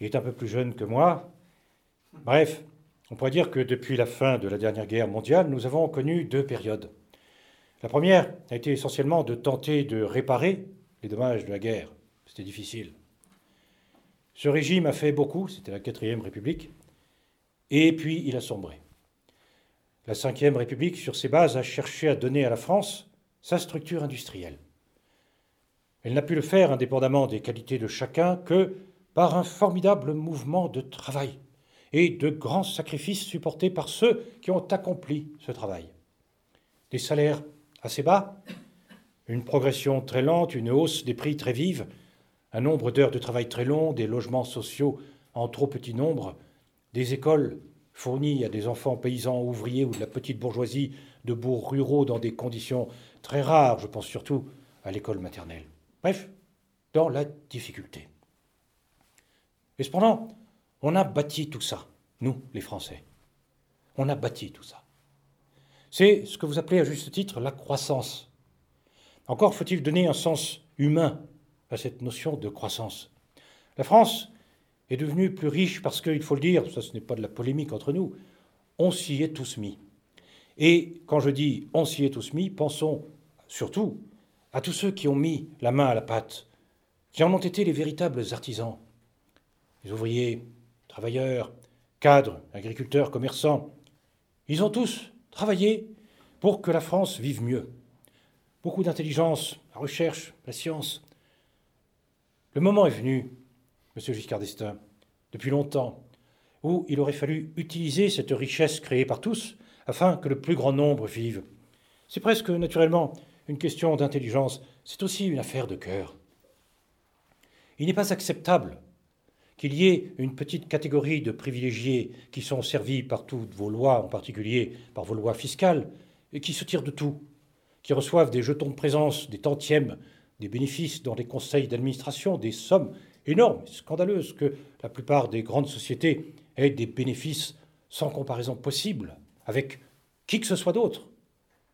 S2: Il est un peu plus jeune que moi. Bref, on pourrait dire que depuis la fin de la dernière guerre mondiale, nous avons connu deux périodes. La première a été essentiellement de tenter de réparer les dommages de la guerre. C'était difficile. Ce régime a fait beaucoup, c'était la quatrième République, et puis il a sombré. La Ve République, sur ses bases, a cherché à donner à la France sa structure industrielle. Elle n'a pu le faire indépendamment des qualités de chacun que par un formidable mouvement de travail et de grands sacrifices supportés par ceux qui ont accompli ce travail. Des salaires assez bas, une progression très lente, une hausse des prix très vive, un nombre d'heures de travail très long, des logements sociaux en trop petit nombre, des écoles fournis à des enfants paysans, ouvriers ou de la petite bourgeoisie de bourgs ruraux dans des conditions très rares, je pense surtout à l'école maternelle. Bref, dans la difficulté. Et cependant, on a bâti tout ça, nous, les Français. On a bâti tout ça. C'est ce que vous appelez à juste titre la croissance. Encore faut-il donner un sens humain à cette notion de croissance. La France est devenu plus riche parce qu'il faut le dire, ça ce n'est pas de la polémique entre nous, on s'y est tous mis. Et quand je dis on s'y est tous mis, pensons surtout à tous ceux qui ont mis la main à la pâte, qui en ont été les véritables artisans. Les ouvriers, travailleurs, cadres, agriculteurs, commerçants, ils ont tous travaillé pour que la France vive mieux. Beaucoup d'intelligence, la recherche, la science. Le moment est venu Monsieur Giscard d'Estaing, depuis longtemps, où il aurait fallu utiliser cette richesse créée par tous afin que le plus grand nombre vive. C'est presque naturellement une question d'intelligence, c'est aussi une affaire de cœur. Il n'est pas acceptable qu'il y ait une petite catégorie de privilégiés qui sont servis par toutes vos lois, en particulier par vos lois fiscales, et qui se tirent de tout, qui reçoivent des jetons de présence, des tantièmes, des bénéfices dans les conseils d'administration, des sommes énorme, scandaleuse, que la plupart des grandes sociétés aient des bénéfices sans comparaison possible avec qui que ce soit d'autre,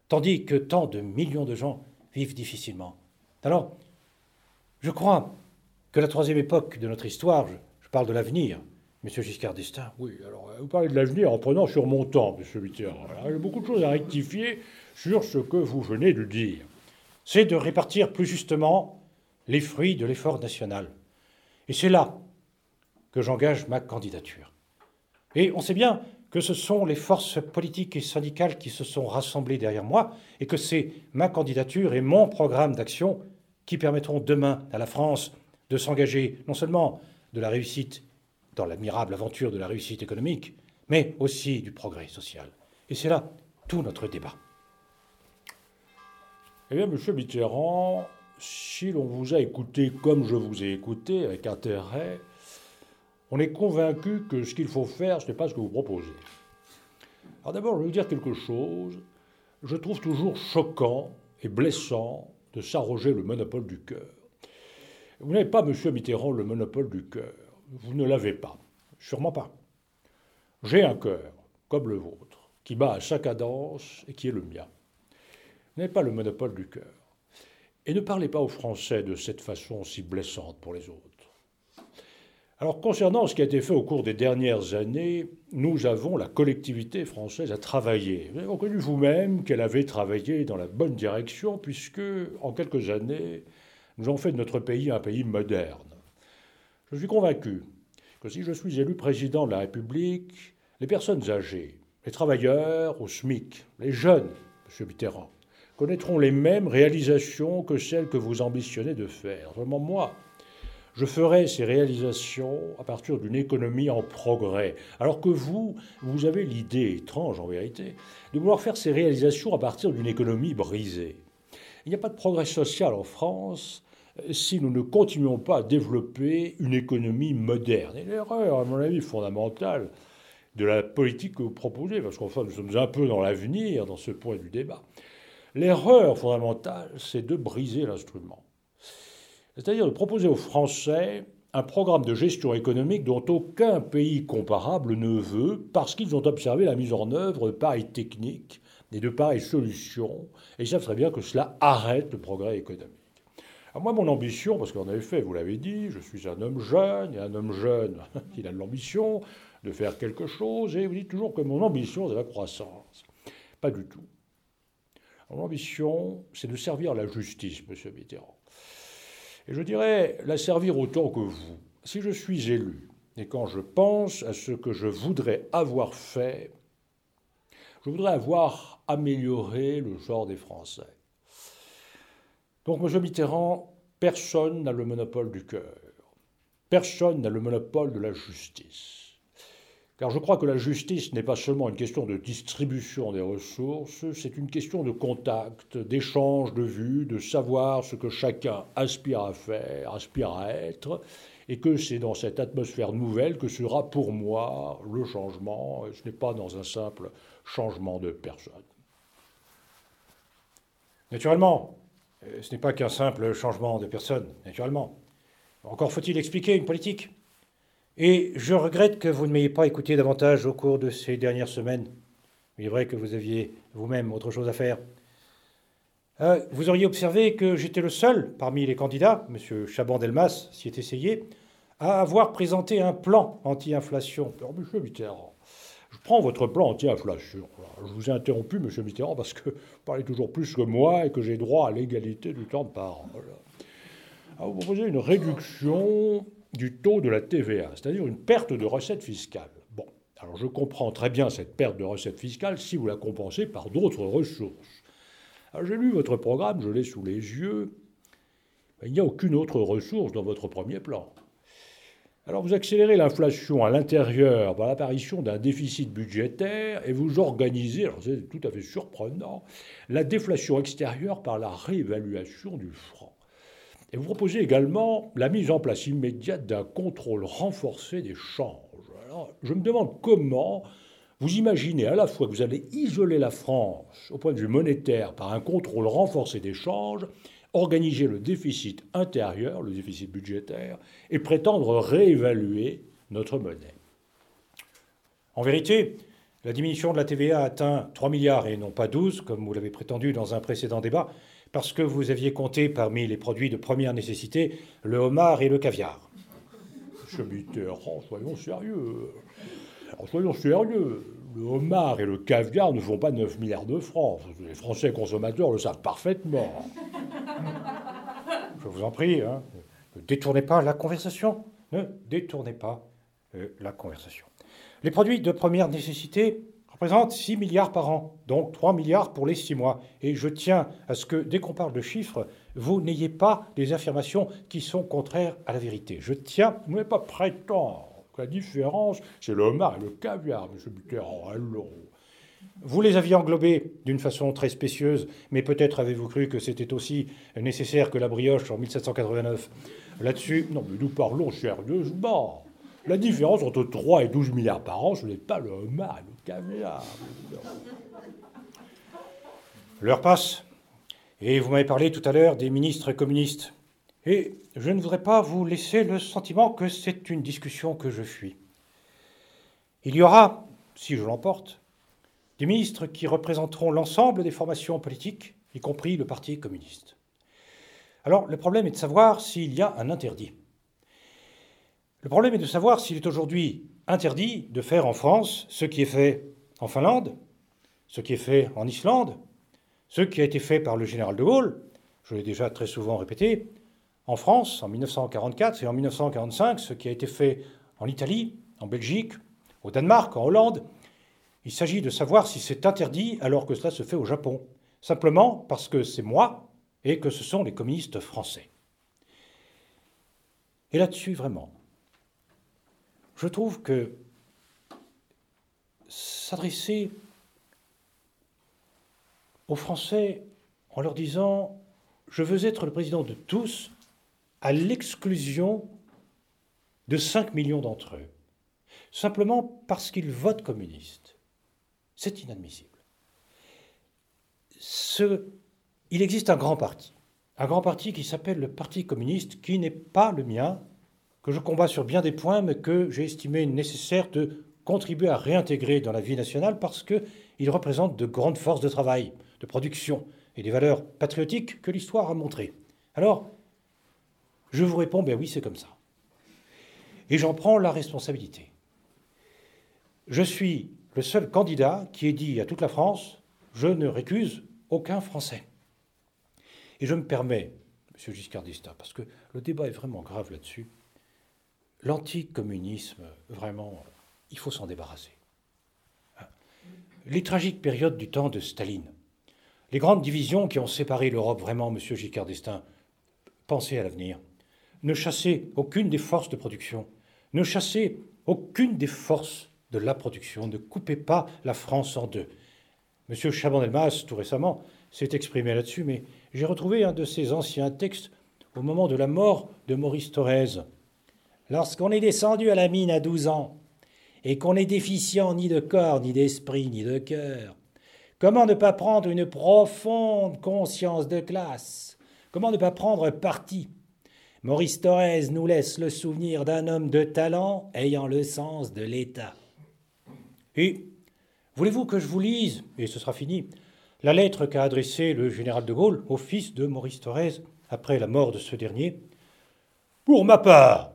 S2: tandis que tant de millions de gens vivent difficilement. Alors, je crois que la troisième époque de notre histoire, je, parle de l'avenir, Monsieur Giscard d'Estaing.
S1: Oui, alors vous parlez de l'avenir en prenant sur mon temps, Monsieur Mitterrand. Il y a beaucoup de choses à rectifier sur ce que vous venez de dire.
S2: C'est de répartir plus justement les fruits de l'effort national. Et c'est là que j'engage ma candidature. Et on sait bien que ce sont les forces politiques et syndicales qui se sont rassemblées derrière moi et que c'est ma candidature et mon programme d'action qui permettront demain à la France de s'engager non seulement de la réussite dans l'admirable aventure de la réussite économique, mais aussi du progrès social. Et c'est là tout notre débat.
S1: Eh bien, Monsieur Mitterrand, si l'on vous a écouté comme je vous ai écouté, avec intérêt, on est convaincu que ce qu'il faut faire, ce n'est pas ce que vous proposez. Alors d'abord, je vais vous dire quelque chose. Je trouve toujours choquant et blessant de s'arroger le monopole du cœur. Vous n'avez pas, monsieur Mitterrand, le monopole du cœur. Vous ne l'avez pas. Sûrement pas. J'ai un cœur, comme le vôtre, qui bat à sa cadence et qui est le mien. Vous n'avez pas le monopole du cœur. Et ne parlez pas aux Français de cette façon si blessante pour les autres. Alors concernant ce qui a été fait au cours des dernières années, nous avons, la collectivité française, à travailler. Vous avez reconnu vous-même qu'elle avait travaillé dans la bonne direction, puisque en quelques années, nous avons fait de notre pays un pays moderne. Je suis convaincu que si je suis élu président de la République, les personnes âgées, les travailleurs au SMIC, les jeunes, M. Mitterrand, connaîtront les mêmes réalisations que celles que vous ambitionnez de faire. Vraiment, moi, je ferai ces réalisations à partir d'une économie en progrès. Alors que vous, vous avez l'idée étrange en vérité de vouloir faire ces réalisations à partir d'une économie brisée. Il n'y a pas de progrès social en France si nous ne continuons pas à développer une économie moderne. Et l'erreur, à mon avis, fondamentale de la politique que vous proposez, parce qu'enfin nous sommes un peu dans l'avenir, dans ce point du débat, l'erreur fondamentale, c'est de briser l'instrument c'est-à-dire de proposer aux Français un programme de gestion économique dont aucun pays comparable ne veut, parce qu'ils ont observé la mise en œuvre de pareilles techniques et de pareilles solutions, et ils savent très bien que cela arrête le progrès économique. Alors moi, mon ambition, parce qu'en effet, vous l'avez dit, je suis un homme jeune, et un homme jeune, il a de l'ambition de faire quelque chose, et vous dites toujours que mon ambition, c'est la croissance. Pas du tout. Mon ambition, c'est de servir la justice, monsieur Mitterrand. Et je dirais la servir autant que vous. Si je suis élu, et quand je pense à ce que je voudrais avoir fait, je voudrais avoir amélioré le genre des Français. Donc, M. Mitterrand, personne n'a le monopole du cœur. Personne n'a le monopole de la justice. Car je crois que la justice n'est pas seulement une question de distribution des ressources, c'est une question de contact, d'échange de vues, de savoir ce que chacun aspire à faire, aspire à être, et que c'est dans cette atmosphère nouvelle que sera pour moi le changement, ce n'est pas dans un simple changement de personne.
S2: Naturellement, ce n'est pas qu'un simple changement de personne, naturellement. Encore faut-il expliquer une politique. Et je regrette que vous ne m'ayez pas écouté davantage au cours de ces dernières semaines. Il est vrai que vous aviez vous-même autre chose à faire. Euh, vous auriez observé que j'étais le seul parmi les candidats, M. Chaban-Delmas s'y est essayé, à avoir présenté un plan anti-inflation.
S1: Prends votre plan anti-inflation. Je vous ai interrompu, M. Mitterrand, parce que vous parlez toujours plus que moi et que j'ai droit à l'égalité du temps de parole. Alors, vous proposez une réduction du taux de la TVA, c'est-à-dire une perte de recettes fiscales. Bon, alors je comprends très bien cette perte de recettes fiscales si vous la compensez par d'autres ressources. J'ai lu votre programme, je l'ai sous les yeux. Il n'y a aucune autre ressource dans votre premier plan. Alors vous accélérez l'inflation à l'intérieur par l'apparition d'un déficit budgétaire et vous organisez, alors c'est tout à fait surprenant, la déflation extérieure par la réévaluation du franc. Et vous proposez également la mise en place immédiate d'un contrôle renforcé des changes. Alors, je me demande comment vous imaginez à la fois que vous allez isoler la France au point de vue monétaire par un contrôle renforcé des changes, organiser le déficit intérieur, le déficit budgétaire, et prétendre réévaluer notre monnaie. En vérité, la diminution de la TVA atteint 3 milliards et non pas 12, comme vous l'avez prétendu dans un précédent débat, parce que vous aviez compté parmi les produits de première nécessité le homard et le caviar. Mitterrand, soyons sérieux. soyons sérieux. Le homard et le caviar ne font pas 9 milliards de francs. Les Français consommateurs le savent parfaitement.
S2: Je vous en prie, hein, ne détournez pas la conversation. Ne détournez pas euh, la conversation. Les produits de première nécessité représente 6 milliards par an, donc 3 milliards pour les 6 mois. Et je tiens à ce que, dès qu'on parle de chiffres, vous n'ayez pas des affirmations qui sont contraires à la vérité. Je tiens,
S1: vous n'êtes pas prétendre la différence, c'est le homard et le caviar, M. Mitterrand. Allons.
S2: Vous les aviez englobés d'une façon très spécieuse, mais peut-être avez-vous cru que c'était aussi nécessaire que la brioche en 1789. Là-dessus,
S1: non, mais nous parlons sérieusement. La différence entre 3 et 12 milliards par an, ce n'est pas le homard et le caviar.
S2: L'heure passe, et vous m'avez parlé tout à l'heure des ministres communistes. Et je ne voudrais pas vous laisser le sentiment que c'est une discussion que je fuis. Il y aura, si je l'emporte, des ministres qui représenteront l'ensemble des formations politiques, y compris le Parti communiste. Alors le problème est de savoir s'il y a un interdit. Le problème est de savoir s'il est aujourd'hui interdit de faire en France ce qui est fait en Finlande, ce qui est fait en Islande, ce qui a été fait par le général de Gaulle, je l'ai déjà très souvent répété, en France en 1944 et en 1945, ce qui a été fait en Italie, en Belgique, au Danemark, en Hollande. Il s'agit de savoir si c'est interdit alors que cela se fait au Japon, simplement parce que c'est moi et que ce sont les communistes français. Et là-dessus, vraiment, je trouve que s'adresser aux Français en leur disant Je veux être le président de tous, à l'exclusion de 5 millions d'entre eux, simplement parce qu'ils votent communiste. C'est inadmissible. Il existe un grand parti, un grand parti qui s'appelle le Parti communiste, qui n'est pas le mien, que je combats sur bien des points, mais que j'ai estimé nécessaire de contribuer à réintégrer dans la vie nationale parce qu'il représente de grandes forces de travail, de production et des valeurs patriotiques que l'histoire a montrées. Alors, je vous réponds, ben oui, c'est comme ça. Et j'en prends la responsabilité. Je suis le seul candidat qui ait dit à toute la France, je ne récuse aucun Français. Et je me permets, M. Giscard d'Estaing, parce que le débat est vraiment grave là-dessus, l'anticommunisme, vraiment, il faut s'en débarrasser. Les tragiques périodes du temps de Staline, les grandes divisions qui ont séparé l'Europe, vraiment, M. Giscard d'Estaing, pensez à l'avenir. Ne chassez aucune des forces de production, ne chassez aucune des forces de la production, ne coupez pas la France en deux. M. Chaban-Delmas, tout récemment, s'est exprimé là-dessus, mais j'ai retrouvé un de ses anciens textes au moment de la mort de Maurice Thorez. Lorsqu'on est descendu à la mine à 12 ans et qu'on est déficient ni de corps, ni d'esprit, ni de cœur, comment ne pas prendre une profonde conscience de classe? Comment ne pas prendre parti Maurice Thorez nous laisse le souvenir d'un homme de talent ayant le sens de l'État. Et voulez-vous que je vous lise, et ce sera fini, la lettre qu'a adressée le général de Gaulle au fils de Maurice Thorez après la mort de ce dernier Pour ma part,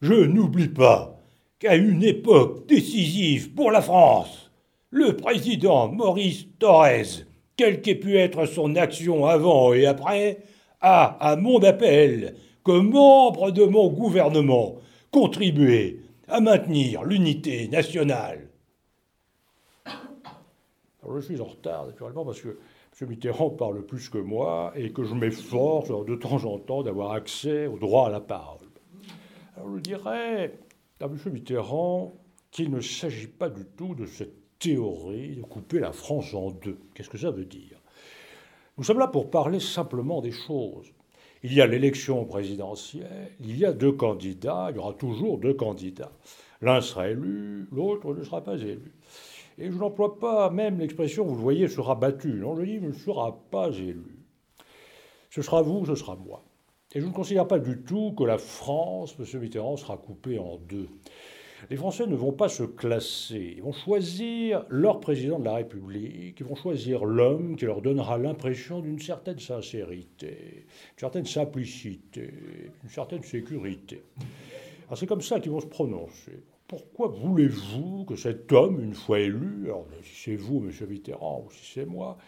S2: je n'oublie pas qu'à une époque décisive pour la France, le président Maurice Thorez, quelle qu'ait pu être son action avant et après, a, à mon appel, comme membre de mon gouvernement, contribué à maintenir l'unité nationale
S1: je suis en retard, naturellement, parce que M. Mitterrand parle plus que moi et que je m'efforce de temps en temps d'avoir accès au droit à la parole. Alors je dirais à M. Mitterrand qu'il ne s'agit pas du tout de cette théorie de couper la France en deux. Qu'est-ce que ça veut dire? Nous sommes là pour parler simplement des choses. Il y a l'élection présidentielle, il y a deux candidats, il y aura toujours deux candidats. L'un sera élu, l'autre ne sera pas élu. Et je n'emploie pas même l'expression, vous le voyez, sera battu. Non, je dis, ne sera pas élu. Ce sera vous, ce sera moi. Et je ne considère pas du tout que la France, M. Mitterrand, sera coupée en deux. Les Français ne vont pas se classer. Ils vont choisir leur président de la République. Ils vont choisir l'homme qui leur donnera l'impression d'une certaine sincérité, d'une certaine simplicité, d'une certaine sécurité. Alors c'est comme ça qu'ils vont se prononcer pourquoi voulez-vous que cet homme, une fois élu, alors si c'est vous, M. Mitterrand, ou si c'est moi,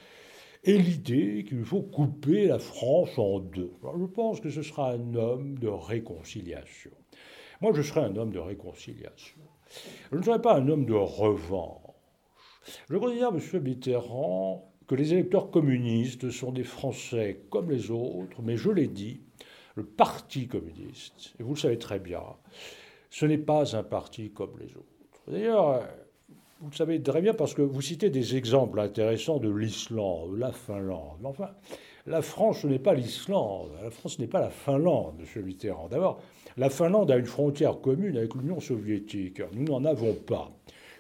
S1: ait l'idée qu'il faut couper la France en deux? Je pense que ce sera un homme de réconciliation. Moi, je serai un homme de réconciliation. Je ne serai pas un homme de revanche. Je considère, M. Mitterrand, que les électeurs communistes sont des Français comme les autres, mais je l'ai dit, le Parti communiste, et vous le savez très bien, ce n'est pas un parti comme les autres. D'ailleurs, vous le savez très bien parce que vous citez des exemples intéressants de l'Islande, de la Finlande. Enfin, la France, ce n'est pas l'Islande. La France n'est pas la Finlande, M. Mitterrand. D'abord, la Finlande a une frontière commune avec l'Union soviétique. Nous n'en avons pas.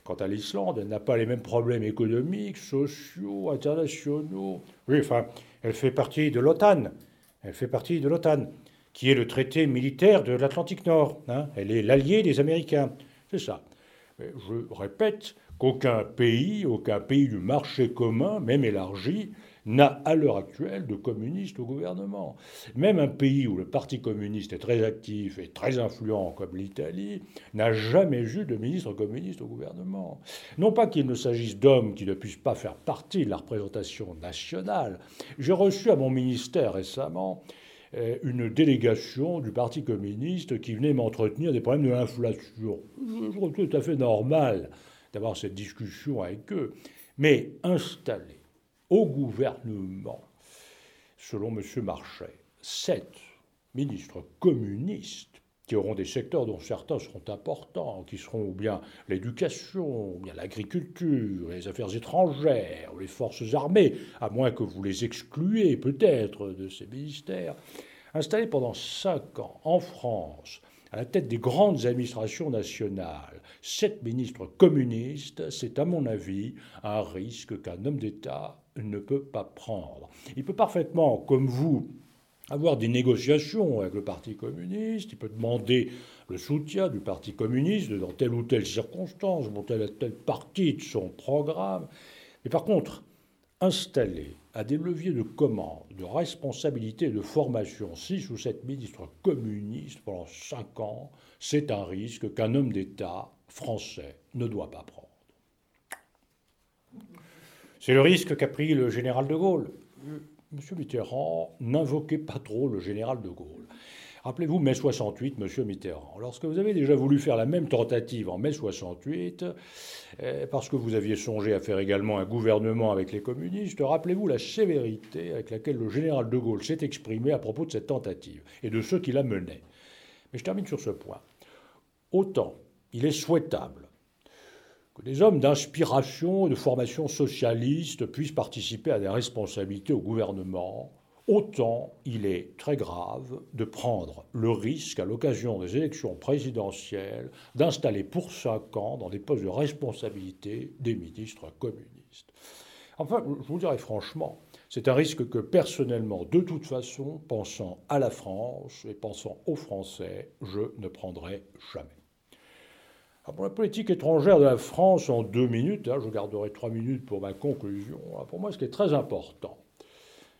S1: Quant à l'Islande, elle n'a pas les mêmes problèmes économiques, sociaux, internationaux. Oui, enfin, elle fait partie de l'OTAN. Elle fait partie de l'OTAN qui est le traité militaire de l'Atlantique Nord. Hein. Elle est l'allié des Américains. C'est ça. Je répète qu'aucun pays, aucun pays du marché commun, même élargi, n'a à l'heure actuelle de communistes au gouvernement. Même un pays où le Parti communiste est très actif et très influent comme l'Italie n'a jamais eu de ministre communiste au gouvernement. Non pas qu'il ne s'agisse d'hommes qui ne puissent pas faire partie de la représentation nationale. J'ai reçu à mon ministère récemment euh, une délégation du Parti communiste qui venait m'entretenir des problèmes de l'inflation. Je trouve tout à fait normal d'avoir cette discussion avec eux. Mais installer au gouvernement, selon M. Marchais, sept ministres communistes qui auront des secteurs dont certains seront importants, qui seront ou bien l'éducation, bien l'agriculture, les affaires étrangères, ou les forces armées, à moins que vous les excluez peut-être de ces ministères. Installés pendant cinq ans en France, à la tête des grandes administrations nationales, sept ministres communistes, c'est à mon avis un risque qu'un homme d'État ne peut pas prendre. Il peut parfaitement, comme vous, avoir des négociations avec le Parti communiste, il peut demander le soutien du Parti communiste dans telle ou telle circonstance, dans telle ou telle partie de son programme. Mais par contre, installer à des leviers de commande, de responsabilité et de formation six ou sept ministres communistes pendant cinq ans, c'est un risque qu'un homme d'État français ne doit pas prendre.
S2: C'est le risque qu'a pris le général de Gaulle. Monsieur Mitterrand, n'invoquez pas trop le général de Gaulle. Rappelez-vous mai 68, Monsieur Mitterrand. Lorsque vous avez déjà voulu faire la même tentative en mai 68, eh, parce que vous aviez songé à faire également un gouvernement avec les communistes, rappelez-vous la sévérité avec laquelle le général de Gaulle s'est exprimé à propos de cette tentative et de ceux qui la menaient. Mais je termine sur ce point. Autant il est souhaitable que des hommes d'inspiration et de formation socialiste puissent participer à des responsabilités au gouvernement, autant il est très grave de prendre le risque, à l'occasion des élections présidentielles, d'installer pour cinq ans dans des postes de responsabilité des ministres communistes. Enfin, je vous dirais franchement, c'est un risque que personnellement, de toute façon, pensant à la France et pensant aux Français, je ne prendrai jamais. Ah, pour la politique étrangère de la France, en deux minutes, hein, je garderai trois minutes pour ma conclusion, ah, pour moi ce qui est très important,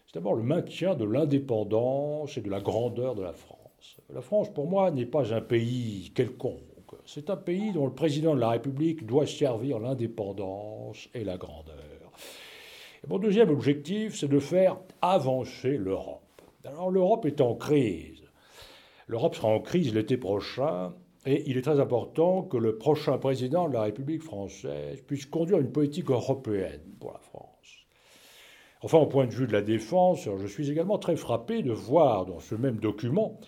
S2: c'est d'abord le maintien de l'indépendance et de la grandeur de la France. La France, pour moi, n'est pas un pays quelconque. C'est un pays dont le président de la République doit servir l'indépendance et la grandeur. Mon deuxième objectif, c'est de faire avancer l'Europe. Alors l'Europe est en crise. L'Europe sera en crise l'été prochain et il est très important que le prochain président de la République française puisse conduire une politique européenne pour la France. Enfin, au point de vue de la défense, je suis également très frappé de voir dans ce même document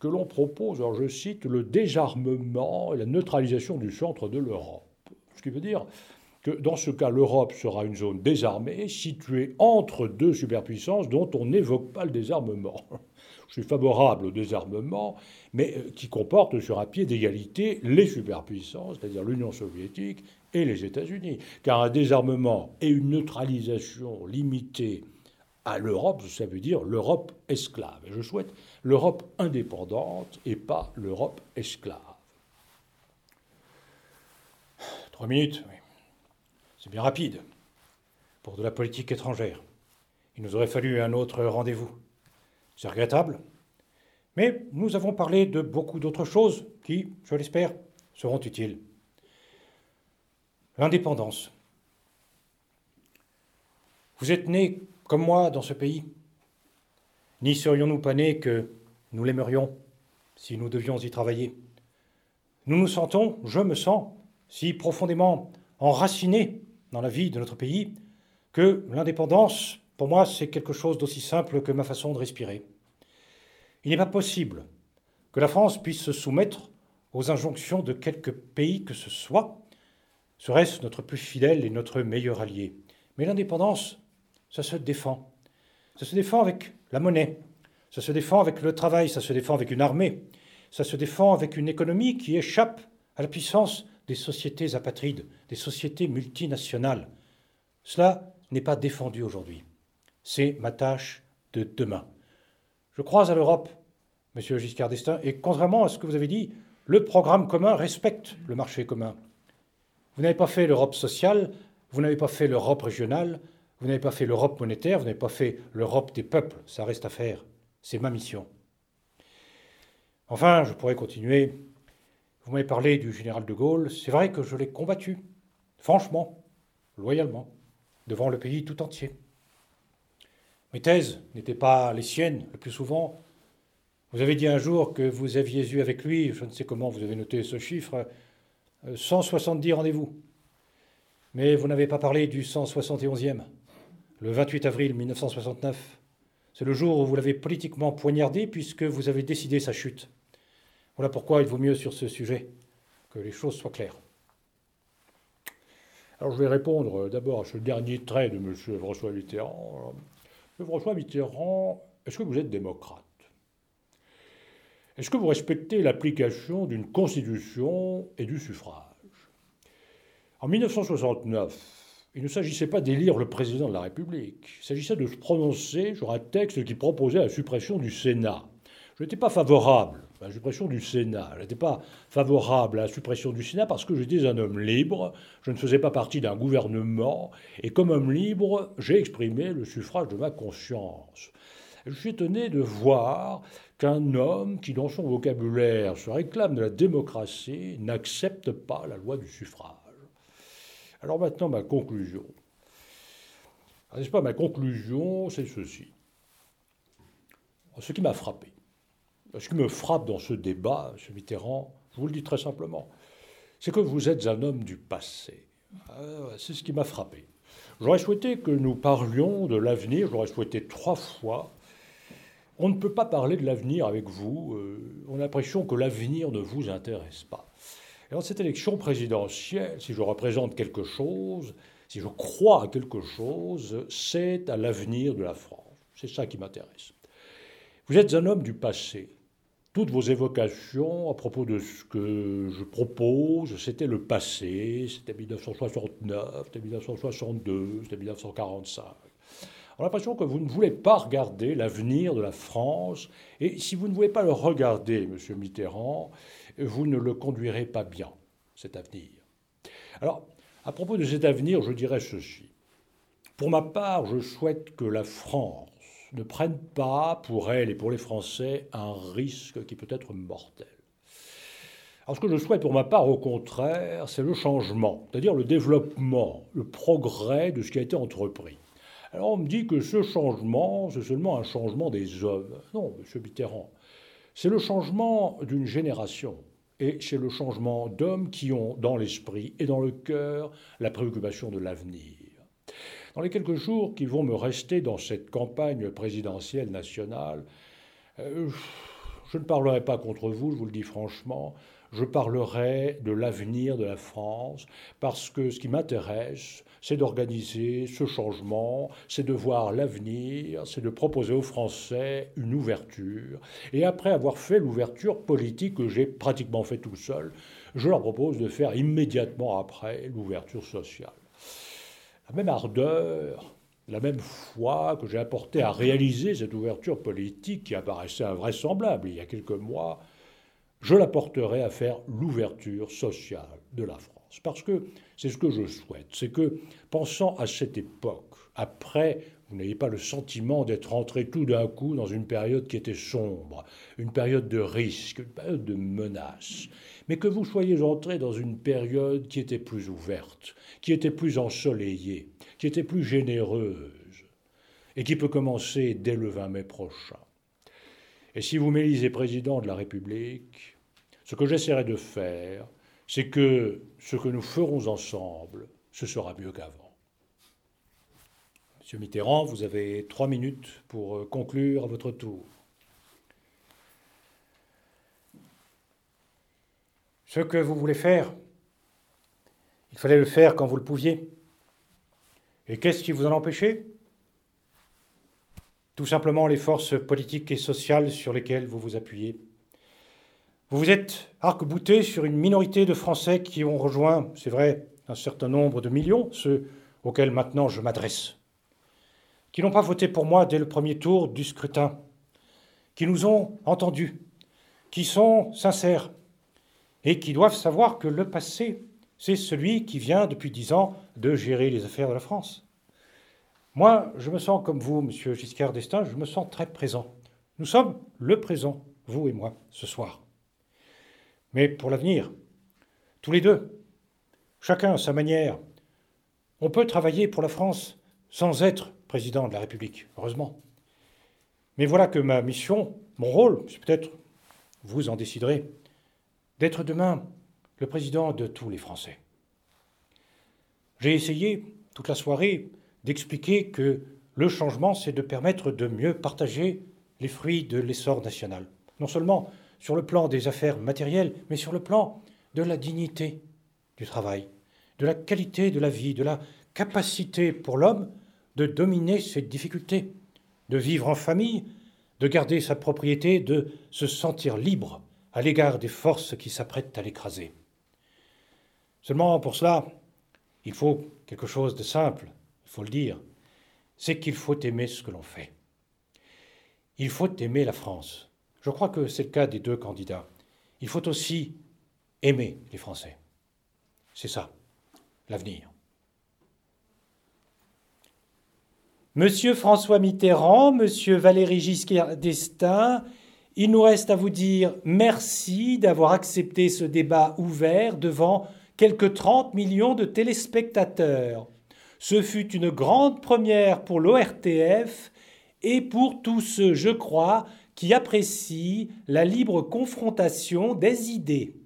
S2: que l'on propose, alors je cite, le désarmement et la neutralisation du centre de l'Europe. Ce qui veut dire que dans ce cas, l'Europe sera une zone désarmée, située entre deux superpuissances dont on n'évoque pas le désarmement. Je suis favorable au désarmement, mais euh, qui comporte sur un pied d'égalité les superpuissances, c'est-à-dire l'Union soviétique et les États-Unis. Car un désarmement et une neutralisation limitée à l'Europe, ça veut dire l'Europe esclave. Et je souhaite l'Europe indépendante et pas l'Europe esclave. Trois minutes. C'est bien rapide pour de la politique étrangère. Il nous aurait fallu un autre rendez-vous. C'est regrettable, mais nous avons parlé de beaucoup d'autres choses qui, je l'espère, seront utiles. L'indépendance. Vous êtes né comme moi dans ce pays. N'y serions-nous pas nés que nous l'aimerions si nous devions y travailler? Nous nous sentons, je me sens, si profondément enracinés dans la vie de notre pays que l'indépendance pour moi, c'est quelque chose d'aussi simple que ma façon de respirer. Il n'est pas possible que la France puisse se soumettre aux injonctions de quelque pays que ce soit, serait-ce notre plus fidèle et notre meilleur allié? Mais l'indépendance, ça se défend. Ça se défend avec la monnaie, ça se défend avec le travail, ça se défend avec une armée, ça se défend avec une économie qui échappe à la puissance des sociétés apatrides, des sociétés multinationales. Cela n'est pas défendu aujourd'hui. C'est ma tâche de demain. Je crois à l'Europe, Monsieur Giscard d'Estaing, et contrairement à ce que vous avez dit, le programme commun respecte le marché commun. Vous n'avez pas fait l'Europe sociale, vous n'avez pas fait l'Europe régionale, vous n'avez pas fait l'Europe monétaire, vous n'avez pas fait l'Europe des peuples. Ça reste à faire. C'est ma mission. Enfin, je pourrais continuer. Vous m'avez parlé du général de Gaulle. C'est vrai que je l'ai combattu, franchement, loyalement, devant le pays tout entier. Mes thèses n'étaient pas les siennes, le plus souvent. Vous avez dit un jour que vous aviez eu avec lui, je ne sais comment vous avez noté ce chiffre, 170 euh, rendez-vous. Mais vous n'avez pas parlé du 171e, le 28 avril 1969. C'est le jour où vous l'avez politiquement poignardé puisque vous avez décidé sa chute. Voilà pourquoi il vaut mieux sur ce sujet que les choses soient claires.
S1: Alors je vais répondre d'abord à ce dernier trait de M. François Mitterrand. François Mitterrand, est-ce que vous êtes démocrate? Est-ce que vous respectez l'application d'une constitution et du suffrage? En 1969, il ne s'agissait pas d'élire le président de la République, il s'agissait de se prononcer sur un texte qui proposait la suppression du Sénat. Je n'étais pas favorable la suppression du Sénat. Je n'étais pas favorable à la suppression du Sénat parce que j'étais un homme libre, je ne faisais pas partie d'un gouvernement, et comme homme libre, j'ai exprimé le suffrage de ma conscience. Je suis étonné de voir qu'un homme qui, dans son vocabulaire, se réclame de la démocratie, n'accepte pas la loi du suffrage. Alors maintenant, ma conclusion. Ah, n'est-ce pas, ma conclusion, c'est ceci. Ce qui m'a frappé, ce qui me frappe dans ce débat, M. Mitterrand, je vous le dis très simplement, c'est que vous êtes un homme du passé. Ah, c'est ce qui m'a frappé. J'aurais souhaité que nous parlions de l'avenir, j'aurais souhaité trois fois. On ne peut pas parler de l'avenir avec vous, euh, on a l'impression que l'avenir ne vous intéresse pas. Et dans cette élection présidentielle, si je représente quelque chose, si je crois à quelque chose, c'est à l'avenir de la France. C'est ça qui m'intéresse. Vous êtes un homme du passé. Toutes vos évocations à propos de ce que je propose, c'était le passé, c'était 1969, c'était 1962, c'était 1945. On a l'impression que vous ne voulez pas regarder l'avenir de la France. Et si vous ne voulez pas le regarder, Monsieur Mitterrand, vous ne le conduirez pas bien, cet avenir. Alors, à propos de cet avenir, je dirais ceci. Pour ma part, je souhaite que la France ne prenne pas pour elle et pour les Français un risque qui peut être mortel. Alors ce que je souhaite pour ma part, au contraire, c'est le changement, c'est-à-dire le développement, le progrès de ce qui a été entrepris. Alors on me dit que ce changement, c'est seulement un changement des hommes. Non, monsieur Mitterrand, c'est le changement d'une génération et c'est le changement d'hommes qui ont dans l'esprit et dans le cœur la préoccupation de l'avenir. Dans les quelques jours qui vont me rester dans cette campagne présidentielle nationale, euh, je ne parlerai pas contre vous, je vous le dis franchement, je parlerai de l'avenir de la France, parce que ce qui m'intéresse, c'est d'organiser ce changement, c'est de voir l'avenir, c'est de proposer aux Français une ouverture. Et après avoir fait l'ouverture politique que j'ai pratiquement fait tout seul, je leur propose de faire immédiatement après l'ouverture sociale. La même ardeur, la même foi que j'ai apporté à réaliser cette ouverture politique qui apparaissait invraisemblable il y a quelques mois, je l'apporterai à faire l'ouverture sociale de la France. Parce que c'est ce que je souhaite, c'est que, pensant à cette époque, après, vous n'ayez pas le sentiment d'être entré tout d'un coup dans une période qui était sombre, une période de risque, une période de menace, mais que vous soyez entré dans une période qui était plus ouverte, qui était plus ensoleillée, qui était plus généreuse, et qui peut commencer dès le 20 mai prochain. Et si vous m'élisez président de la République, ce que j'essaierai de faire, c'est que ce que nous ferons ensemble, ce sera mieux qu'avant. Monsieur Mitterrand, vous avez trois minutes pour euh, conclure à votre tour.
S2: Ce que vous voulez faire, il fallait le faire quand vous le pouviez. Et qu'est-ce qui vous en empêchait? Tout simplement les forces politiques et sociales sur lesquelles vous vous appuyez. Vous vous êtes arc-bouté sur une minorité de Français qui ont rejoint, c'est vrai, un certain nombre de millions, ceux auxquels maintenant je m'adresse, qui n'ont pas voté pour moi dès le premier tour du scrutin, qui nous ont entendus, qui sont sincères et qui doivent savoir que le passé, c'est celui qui vient depuis dix ans de gérer les affaires de la France. Moi, je me sens comme vous, monsieur Giscard d'Estaing, je me sens très présent. Nous sommes le présent, vous et moi, ce soir. Mais pour l'avenir, tous les deux, chacun à sa manière, on peut travailler pour la France sans être président de la République, heureusement. Mais voilà que ma mission, mon rôle, c'est peut-être, vous en déciderez, d'être demain le président de tous les Français. J'ai essayé toute la soirée d'expliquer que le changement, c'est de permettre de mieux partager les fruits de l'essor national. Non seulement sur le plan des affaires matérielles, mais sur le plan de la dignité du travail, de la qualité de la vie, de la capacité pour l'homme de dominer ses difficultés, de vivre en famille, de garder sa propriété, de se sentir libre à l'égard des forces qui s'apprêtent à l'écraser. Seulement pour cela, il faut quelque chose de simple, il faut le dire, c'est qu'il faut aimer ce que l'on fait. Il faut aimer la France. Je crois que c'est le cas des deux candidats. Il faut aussi aimer les Français. C'est ça, l'avenir. Monsieur François Mitterrand, Monsieur Valéry Giscard d'Estaing, il nous reste à vous dire merci d'avoir accepté ce débat ouvert devant quelques 30 millions de téléspectateurs. Ce fut une grande première pour l'ORTF et pour tous ceux, je crois, qui apprécient la libre confrontation des idées.